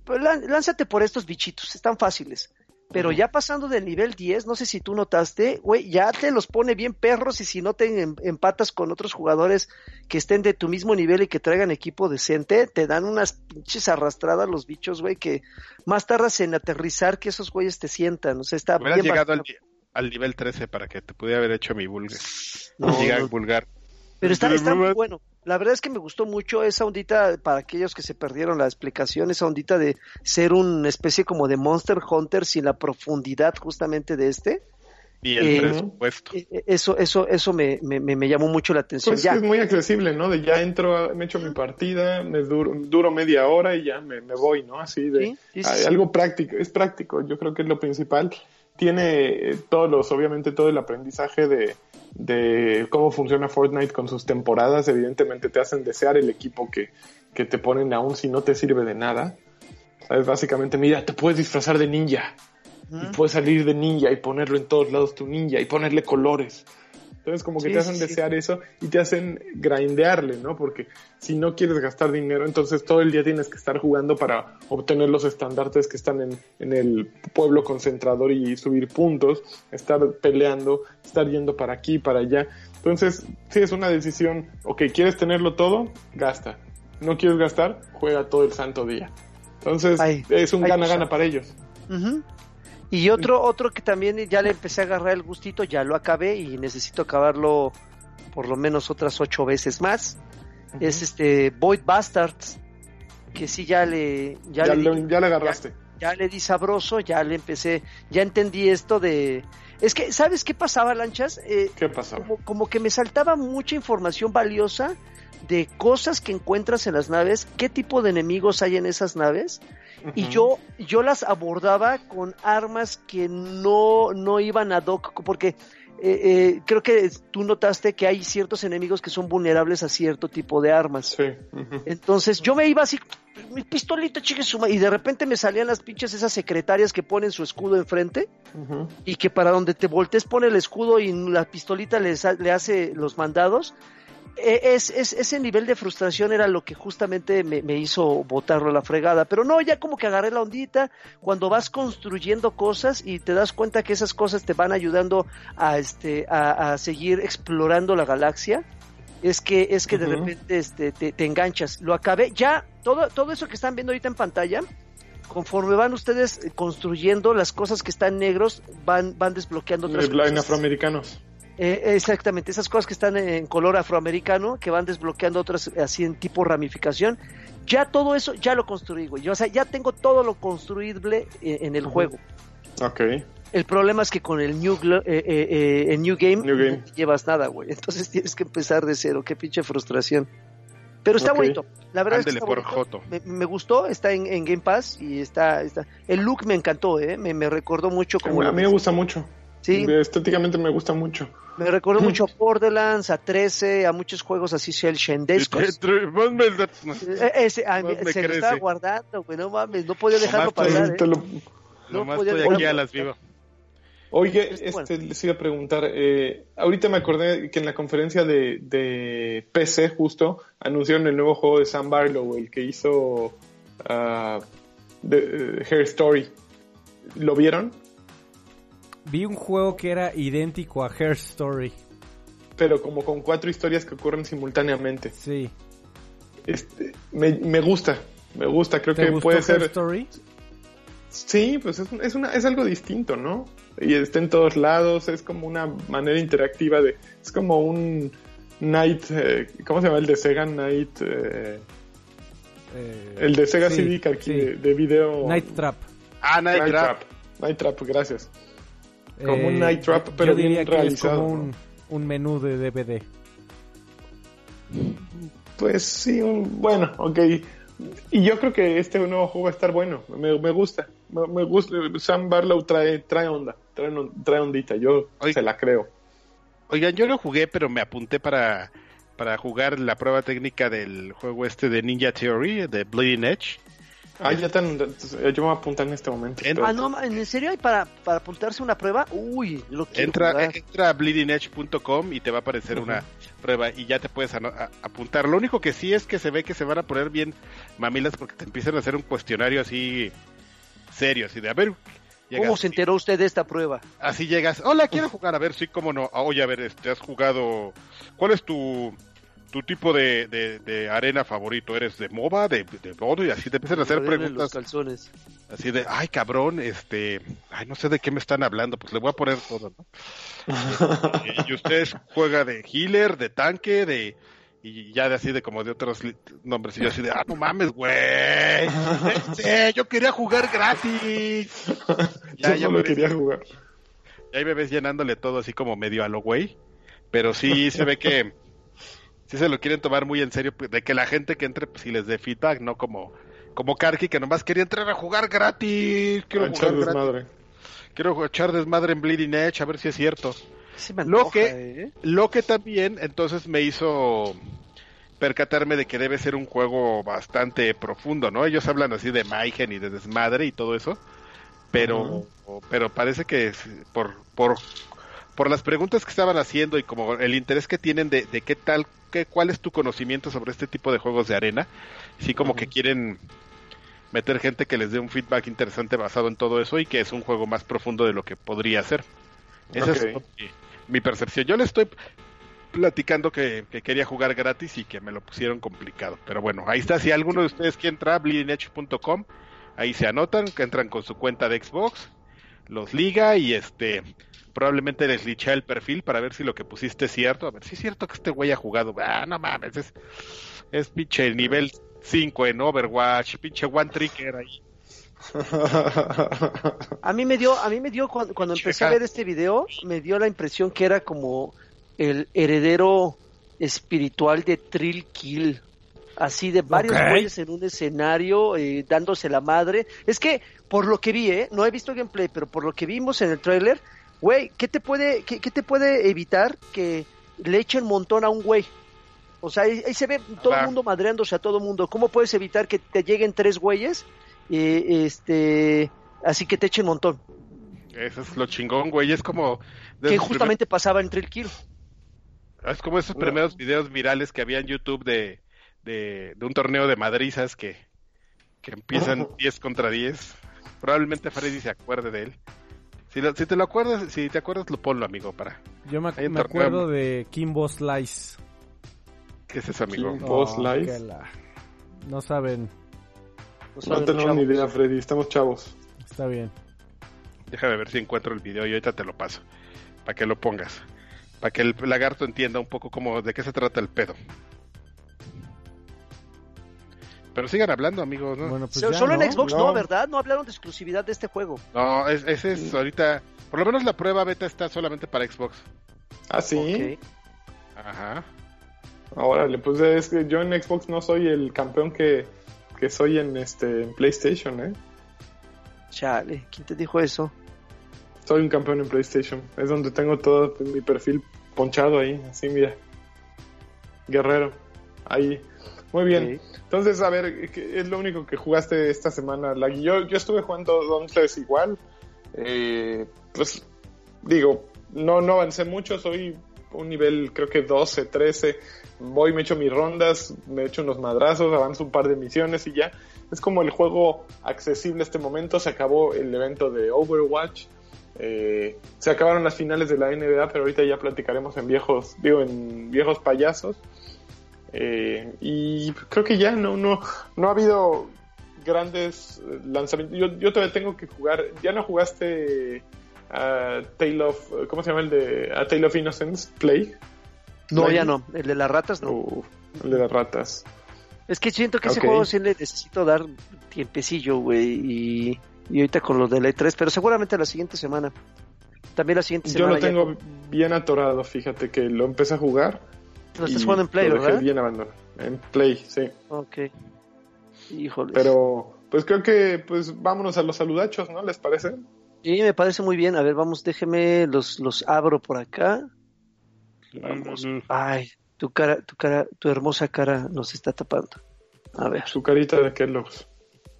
lánzate por estos bichitos, están fáciles. Pero ya pasando del nivel 10, no sé si tú notaste, güey, ya te los pone bien perros y si no te empatas con otros jugadores que estén de tu mismo nivel y que traigan equipo decente, te dan unas pinches arrastradas los bichos, güey, que más tardas en aterrizar que esos güeyes te sientan. O sea, está bien. llegado al, nivel 13 para que te pudiera haber hecho mi vulgar. No, no. vulgar. Pero está, muy bueno. La verdad es que me gustó mucho esa ondita, para aquellos que se perdieron la explicación, esa ondita de ser una especie como de Monster Hunter sin la profundidad justamente de este. Y el eh, presupuesto. Eh, eh, eso, eso, eso me, me, llamó mucho la atención. Pues es muy accesible, ¿no? De ya entro, me echo mi partida, me duro, media hora y ya me, voy, ¿no? Así de algo práctico, es práctico, yo creo que es lo principal. Tiene todos los, obviamente todo el aprendizaje de, de cómo funciona Fortnite con sus temporadas, evidentemente te hacen desear el equipo que, que te ponen aún si no te sirve de nada. ¿Sabes? Básicamente, mira, te puedes disfrazar de ninja. Y puedes salir de ninja y ponerlo en todos lados tu ninja y ponerle colores. Entonces como que te hacen desear eso y te hacen grindearle, ¿no? Porque si no quieres gastar dinero, entonces todo el día tienes que estar jugando para obtener los estandartes que están en, en el pueblo concentrador y subir puntos, estar peleando, estar yendo para aquí, para allá. Entonces, si es una decisión, ok, quieres tenerlo todo, gasta. No quieres gastar, juega todo el santo día. Entonces, es un gana-gana para ellos. Y otro, otro que también ya le empecé a agarrar el gustito, ya lo acabé y necesito acabarlo por lo menos otras ocho veces más. Es este Void Bastards, que sí ya le... Ya, Ya, le, di- ya le agarraste. ya le di sabroso, ya le empecé, ya entendí esto de... Es que, ¿sabes qué pasaba, Lanchas? Eh, ¿Qué pasaba? como, como que me saltaba mucha información valiosa de cosas que encuentras en las naves, qué tipo de enemigos hay en esas naves, y yo, yo las abordaba con armas que no, no iban ad hoc, porque eh, eh, creo que tú notaste que hay ciertos enemigos que son vulnerables a cierto tipo de armas. Sí. Entonces yo me iba así, mi pistolita, chique su ma-", y de repente me salían las pinches esas secretarias que ponen su escudo enfrente y que para donde te voltees pone el escudo y la pistolita le, le hace los mandados. E- Es, es- ese nivel de frustración era lo que justamente me, me hizo botarlo a la fregada. Pero no, ya como que agarré la ondita. Cuando vas construyendo cosas y te das cuenta que esas cosas te van ayudando a, este, a, a seguir explorando la galaxia, es que, es que de repente este, te, te enganchas. Lo acabé. Ya, todo, todo eso que están viendo ahorita en pantalla, conforme van ustedes eh, construyendo las cosas que están negros, van, van desbloqueando otras Eh, cosas. afroamericanos. Eh, exactamente, esas cosas que están en color afroamericano, que van desbloqueando otras así en tipo ramificación. Ya todo eso, ya lo construí, güey. Yo, o sea, ya tengo todo lo construible en, en el juego. Ok. El problema es que con el New, eh, eh, eh, el new Game New Game. no llevas nada, güey. Entonces tienes que empezar de cero. Qué pinche frustración. Pero está bonito. La verdad Ándele es que por está bonito. Joto. Me, me gustó, está en, en Game Pass y está, está. El look me encantó, ¿eh? Me, me recordó mucho como... a mí me gusta mucho. Sí, Estéticamente me gusta mucho. me recordó mucho a Borderlands, a 13, a muchos juegos así, el Shendescos. Eh, Ese, a me se lo estaba guardando, güey, no mames, no podía dejarlo Nomás pasar, Te- te ¿eh? lo- No Nomás podía estoy dejarlo aquí a las pasar. vivo. Oye, Este, bueno. les iba a preguntar, eh, ahorita me acordé que en la conferencia de, de PC justo anunciaron el nuevo juego de Sam Barlow, el que hizo ah, de, eh, Hair Story. ¿Lo vieron? Vi un juego que era idéntico a Hair Story. Pero como con cuatro historias que ocurren simultáneamente. Sí. Este, me, me gusta, me gusta, creo ¿Te que gustó puede Hair ser... Story? Sí, pues es, es, una, es algo distinto, ¿no? Y está en todos lados, es como una manera interactiva de... Es como un Night... eh, ¿Cómo se llama el de Sega? Night... eh, Eh, el de Sega sí, CD aquí sí. de, de video... Night Trap. Ah, Night Night Trap. Trap. Night Trap, gracias. Como un Eh, Night Trap, yo pero bien diría que es realizado, como un, un menú de DVD. Pues sí, un, bueno, ok. Y yo creo que este nuevo juego va a estar bueno. Me, me gusta. Me, me gusta. Sam Barlow trae, trae onda. Trae, trae ondita. Yo se la creo. Oigan, yo lo jugué, pero me apunté para, para jugar la prueba técnica del juego este de Ninja Theory, de Bleeding Edge. Ah, ya tan, yo me voy a apuntar en este momento. Ah, no, ¿en serio hay para, para apuntarse una prueba? Uy, lo quiero Entra, jugar. entra a bleedingedge.com y te va a aparecer una prueba y ya te puedes a- apuntar. Lo único que sí es que se ve que se van a poner bien mamilas porque te empiezan a hacer un cuestionario así serio, así de a ver. llegas- ¿Cómo se enteró usted de esta prueba? Así llegas, hola, quiero jugar, a ver, sí, cómo no. Ah, Oye, a ver, este, has jugado, ¿cuál es tu, tu tipo de, de, de arena favorito? ¿Eres de MOBA, de, de modo? Y así te empiezan a hacer Ponerle los preguntas calzones. así de, ay, cabrón, este, ay, no sé de qué me están hablando, pues le voy a poner todo, ¿no? Eh, y usted juega de healer, de tanque, de... Y ya de así de como de otros nombres. Y yo así de, ah, no mames, güey. Este, yo quería jugar gratis. Ya, yo ya no lo ves- quería jugar. y ahí me ves llenándole todo así como medio a lo güey. Pero sí se ve que sí se lo quieren tomar muy en serio. De que la gente que entre, pues si les dé feedback, no como como Karki que nomás quería entrar a jugar gratis. Quiero A echar jugar gratis. desmadre. Quiero echar desmadre en Bleeding Edge, a ver si es cierto. Sí me Lo que- ¿eh? Lo que también entonces me hizo percatarme de que debe ser un juego bastante profundo, ¿no? Ellos hablan así de Mayhem y de desmadre y todo eso, pero pero parece que es por por por las preguntas que estaban haciendo y como el interés que tienen de, de qué tal, qué, cuál es tu conocimiento sobre este tipo de juegos de arena, sí como que quieren meter gente que les dé un feedback interesante basado en todo eso y que es un juego más profundo de lo que podría ser. Esa es mi, mi percepción. Yo le estoy platicando que, que quería jugar gratis y que me lo pusieron complicado. Pero bueno, ahí está. Si alguno de ustedes quiere entrar a bleedingedge.com, ahí se anotan, que entran con su cuenta de Xbox, los liga y este probablemente les lichea el perfil para ver si lo que pusiste es cierto. A ver si es cierto que este güey ha jugado. Ah, no mames, es, es pinche nivel 5 en Overwatch, pinche one tricker ahí. A mí me dio, a mí me dio cuando, cuando empecé a ver este video, me dio la impresión que era como el heredero espiritual de Trill Kill. Así de varios güeyes en un escenario eh, dándose la madre. Es que por lo que vi, ¿eh? no he visto gameplay, pero por lo que vimos en el tráiler, güey, ¿qué te puede, qué, qué te puede evitar que le echen montón a un güey? O sea, ahí, ahí se ve todo el mundo madreándose a todo el mundo. ¿Cómo puedes evitar que te lleguen tres güeyes? eh, este, así que te echen montón. Eso es lo chingón, güey. Es como. Que justamente pasaba en Trill Kill. es como esos primeros videos virales que había en YouTube de, de, de un torneo de madrizas que, que empiezan 10 contra 10. Probablemente Freddy se acuerde de él. Si, lo- si te lo acuerdas, si te acuerdas, lo ponlo, amigo, para. Yo me, acuerdo de Kimbo Slice. ¿Qué es eso, amigo? Kim- Boss Life. que la- No saben, No No saben, tenemos chavos. ni idea, Freddy. Estamos chavos. está bien. Déjame ver si encuentro el video y ahorita te lo paso. Para que lo pongas. Para que el lagarto entienda un poco cómo, de qué se trata el pedo. Pero sigan hablando, amigos, ¿no? Bueno, pues So- ya, Solo ¿no? en Xbox no. No. ¿verdad? No hablaron de exclusividad de este juego. No, es- ese es ahorita. Por lo menos la prueba beta está solamente para Xbox. Ah, sí. Ajá. Órale, pues es que yo en Xbox no soy el campeón que, que soy en este en PlayStation, ¿eh? Chale, ¿quién te dijo eso? Soy un campeón en PlayStation. Es donde tengo todo mi perfil ponchado ahí, así mira. Guerrero. Ahí. Muy bien. Entonces, a ver, ¿qué es lo único que jugaste esta semana? Yo, yo estuve jugando Dauntless igual. Eh, pues, digo, no, no avancé mucho, soy un nivel creo que 12, 13. Voy, me echo mis rondas, me echo unos madrazos, avanzo un par de misiones y ya. Es como el juego accesible a este momento. Se acabó el evento de Overwatch. Eh, se acabaron las finales de la NBA, pero ahorita ya platicaremos en viejos, digo, en viejos payasos. Eh, y creo que ya no, no, no ha habido grandes eh, lanzamientos. Yo, yo todavía tengo que jugar. ¿Ya no jugaste a Tale of, ¿cómo se llama el de a Tale of Innocence Play? No, Play. ya no. El de las ratas no. O el de las ratas. Es que siento que ese juego sí le necesito dar tiempecillo, güey. Y, y ahorita con lo de la E3, pero seguramente la siguiente semana. También la siguiente Yo semana. lo ya tengo bien atorado, fíjate que lo empecé a jugar. Lo estás y jugando en Play, lo dejé ¿verdad? bien abandonado. En Play, sí. Ok. Híjole. Pero, pues creo que, pues vámonos a los saludachos, ¿no? ¿Les parece? Sí, me parece muy bien. A ver, vamos, déjeme, los, los abro por acá. Vamos. Ay, tu cara, tu cara, tu hermosa cara nos está tapando. A ver. Su carita de Kellogg's.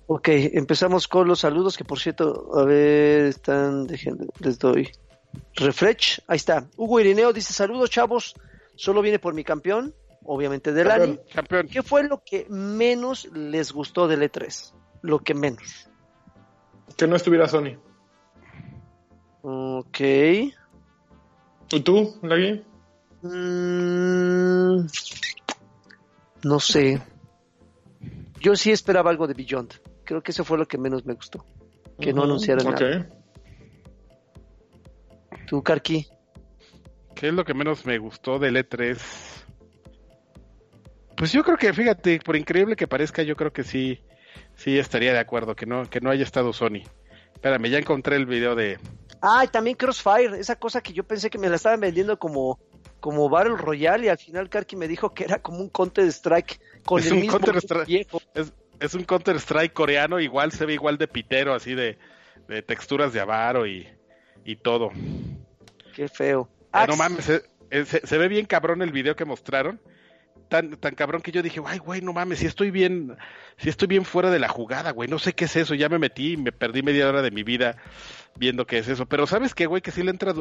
Ok, empezamos con los saludos, que por cierto, a ver, están, dejen, les doy. Refresh, ahí está. Hugo Irineo dice, saludos chavos, solo viene por mi campeón, obviamente del Campeón. Ani. Campeón. ¿Qué fue lo que menos les gustó del E3? Lo que menos. Que no estuviera Sony. Ok. ¿Y tú, Lagui? Mm, no sé. Yo sí esperaba algo de Beyond. Creo que eso fue lo que menos me gustó. Que no anunciaran ok. nada. ¿Tú, Karki? ¿Qué es lo que menos me gustó del E3? Pues yo creo que, fíjate, por increíble que parezca, yo creo que sí, sí estaría de acuerdo, que no, que no haya estado Sony. Espérame, ya encontré el video de... Ah, y también Crossfire, esa cosa que yo pensé que me la estaban vendiendo como, como Battle Royale y al final Karki me dijo que era como un Counter Strike con Es el un mismo Counter-Strike. viejo. Es, es un Counter Strike coreano, igual se ve igual de pitero, así de, de texturas de avaro y, y todo. Qué feo. Eh, Axe, no mames, se, eh, se- se ve bien cabrón el video que mostraron. Tan, tan cabrón que yo dije, ay, güey, no mames, si estoy bien, si estoy bien fuera de la jugada, güey, no sé qué es eso, ya me metí y me perdí media hora de mi vida viendo qué es eso. Pero ¿sabes qué, güey? Que sí le entra,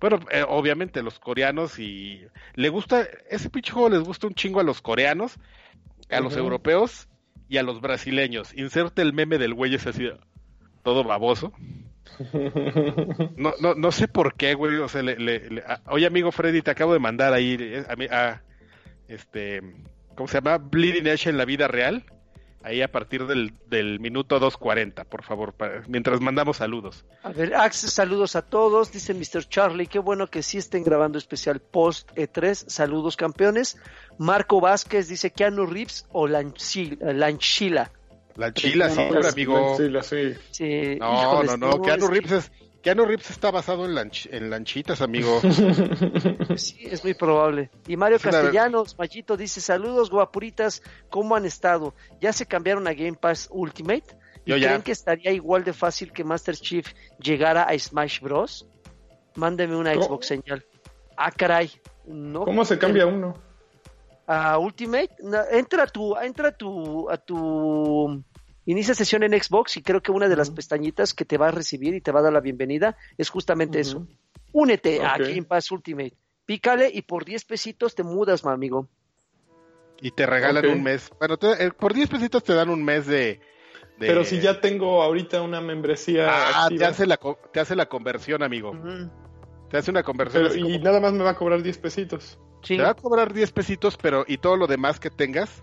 bueno, eh, obviamente los coreanos y le gusta, ese pinche juego les gusta un chingo a los coreanos, a los europeos y a los brasileños. Inserte el meme del güey ese así, todo baboso. No, no, no sé por qué, güey. O sea, le, le- le- a- oye, amigo Freddy, te acabo de mandar ahí eh, a, mí- a, este, ¿cómo se llama? Bleeding Edge en la vida real. Ahí a partir del, del minuto 2.40, por favor, para- mientras mandamos saludos. A ver, Access, saludos a todos. Dice Mr. Charlie, qué bueno que sí estén grabando especial post E3. Saludos, campeones. Marco Vázquez dice Keanu Reeves o Lanchi- Lanchila. La chila, sí, No, amigo. La- sí. Sí, No, no, no, Keanu Reeves, es, Keanu Reeves está basado en, lanch- en lanchitas, amigo. Sí, es muy probable. Y Mario Es una- Castellanos, Machito, dice, saludos guapuritas, ¿cómo han estado? ¿Ya se cambiaron a Game Pass Ultimate? ¿Y Yo ya. creen que estaría igual de fácil que Master Chief llegara a Smash Bros? Mándeme una ¿Cómo? Xbox señal. Ah, caray. No, ¿Cómo se cambia uno? A Ultimate, no, entra a tu, entra a tu, a tu, inicia sesión en Xbox y creo que una de las pestañitas que te va a recibir y te va a dar la bienvenida es justamente eso. Únete a. Game Pass Ultimate. Pícale y por 10 pesitos te mudas, mi amigo. y te regalan un mes. Bueno, te- eh, por 10 pesitos te dan un mes de... de- Pero si ya tengo ahorita una membresía Ah, te hace, la, te hace la conversión, amigo. Te hace una conversión. pero- y como- nada más me va a cobrar 10 pesitos. Sí. Te va a cobrar 10 pesitos, pero y todo lo demás que tengas,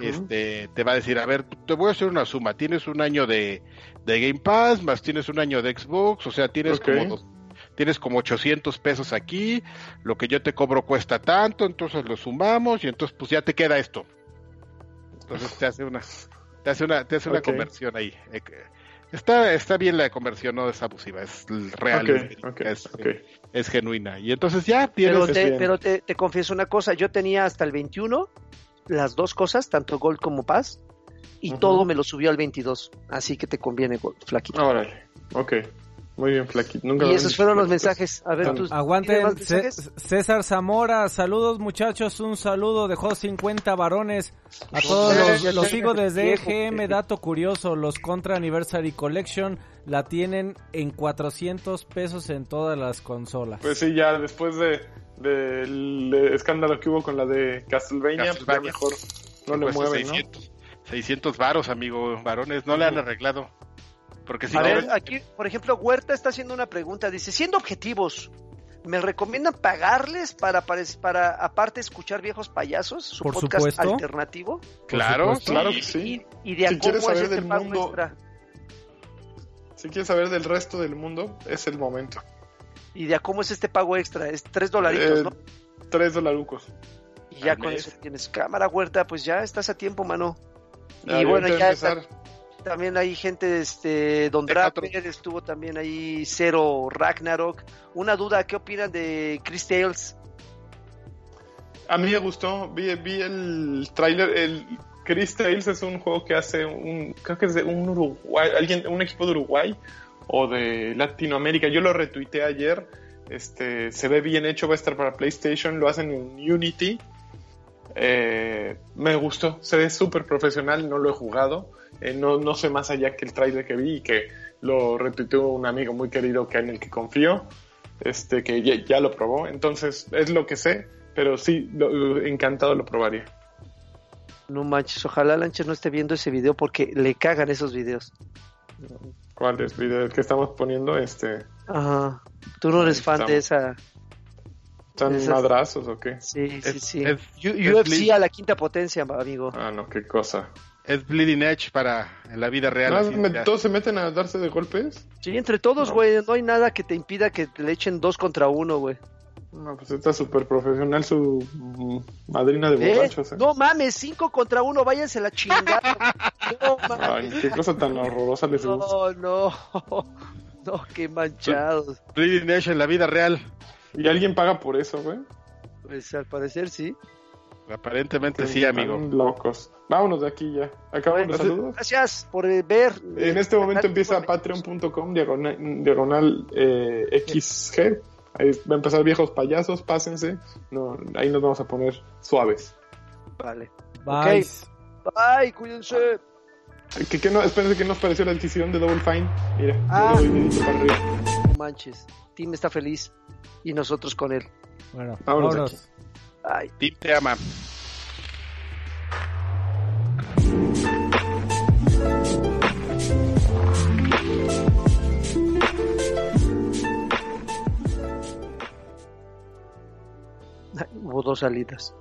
este, te va a decir, a ver, te voy a hacer una suma. Tienes un año de, de Game Pass, más tienes un año de Xbox, o sea, tienes como dos- tienes como 800 pesos aquí, lo que yo te cobro cuesta tanto, entonces lo sumamos y entonces pues ya te queda esto. Entonces te hace una, te hace una, te hace una conversión ahí. Eh, Está, está bien la conversión, no es abusiva, es real, Ok, es, ok, es- genuina. Y entonces ya tienes Pero, te, bien. pero te, te confieso una cosa, yo tenía hasta el 21 las dos cosas, tanto Gold como Paz, y todo me lo subió al 22, así que te conviene Gold, flaquito. Órale, ok. Muy bien, Flaquito. Nunca y esos fueron los mensajes. A ver, tus Aguanten. César Zamora, saludos muchachos, un saludo, dejó 50 varones. A todos los, los sigo desde EGM, dato curioso, los Contra Anniversary Collection la tienen en 400 pesos en todas las consolas. Pues sí, ya después de del escándalo que hubo con la de Castlevania, pues ya mejor no le mueven, ¿no? 600, 600 varos, amigo, varones, no le han arreglado. Porque si A no, ver, aquí, por ejemplo, Huerta está haciendo una pregunta. Dice, siendo objetivos, ¿me recomiendan pagarles para, para, para aparte escuchar viejos payasos? Su Por podcast supuesto. alternativo. claro, supuesto. Claro que sí. Y, y de a Si cómo quieres es saber este del pago mundo- extra. Si quieres saber del resto del mundo, es el momento. Y de a cómo es este pago extra. Es tres dolaritos, Eh, ¿no? Tres dolarucos. Y ya al con mes. eso tienes cámara, Huerta. Pues ya estás a tiempo, mano. Y Ah, bueno, ya empezar. está- también hay gente, este, Don. Draper, estuvo también ahí Cero Ragnarok. Una duda, ¿qué opinan de Chris Tales? A mí me gustó, vi, vi el tráiler, el Chris Tales es un juego que hace un, creo que es de un Uruguay, alguien, un equipo de Uruguay o de Latinoamérica. Yo lo retuiteé ayer, este, se ve bien hecho, va a estar para PlayStation, lo hacen en Unity. Eh, me gustó, se ve súper profesional, no lo he jugado, eh, no, no sé más allá que el tráiler que vi y que lo retuiteó un amigo muy querido que en el que confío, este, que ya, ya lo probó, entonces es lo que sé, pero sí, lo- encantado lo probaría. No manches, ojalá Lancha no esté viendo ese video porque le cagan esos videos. ¿Cuál es video el que estamos poniendo? Este, Ajá. Tú no eres fan de esa. ¿Están Esas- madrazos o qué? Sí, sí, sí. es- U- es UFC a la quinta potencia, amigo. Ah, no, qué cosa. Es Bleeding Edge para en la vida real. Así, me- ya. ¿Todos se meten a darse de golpes? Sí, entre todos, güey. No hay nada que te impida que te le echen dos contra uno, güey. No, pues está súper profesional su mm, madrina de ¿Eh? borrachos, ¿eh? No mames, cinco contra uno, váyanse la chingada. no Ay, mames. qué cosa tan horrorosa les gusta. No, no. No, qué manchados. Bleeding Edge en la vida real. ¿Y alguien paga por eso, güey? Pues al parecer sí. Aparentemente sí, amigo. Están locos. Vámonos de aquí ya. Acabamos los saludos. Gracias por eh, ver. En este momento empieza patreon.com diagonal, diagonal eh, XG. Ahí va a empezar viejos payasos, pásense. No, ahí nos vamos a poner suaves. Vale. Bye. Bye, cuídense. ¿Qué, qué no, espérense que nos pareció la adquisición de Double Fine. Mira, Ah. yo le doy dedito para arriba. No manches. Tim está feliz y nosotros con él. Bueno, Vámonos vámonos. Ay. Tim te ama. Hubo dos salidas.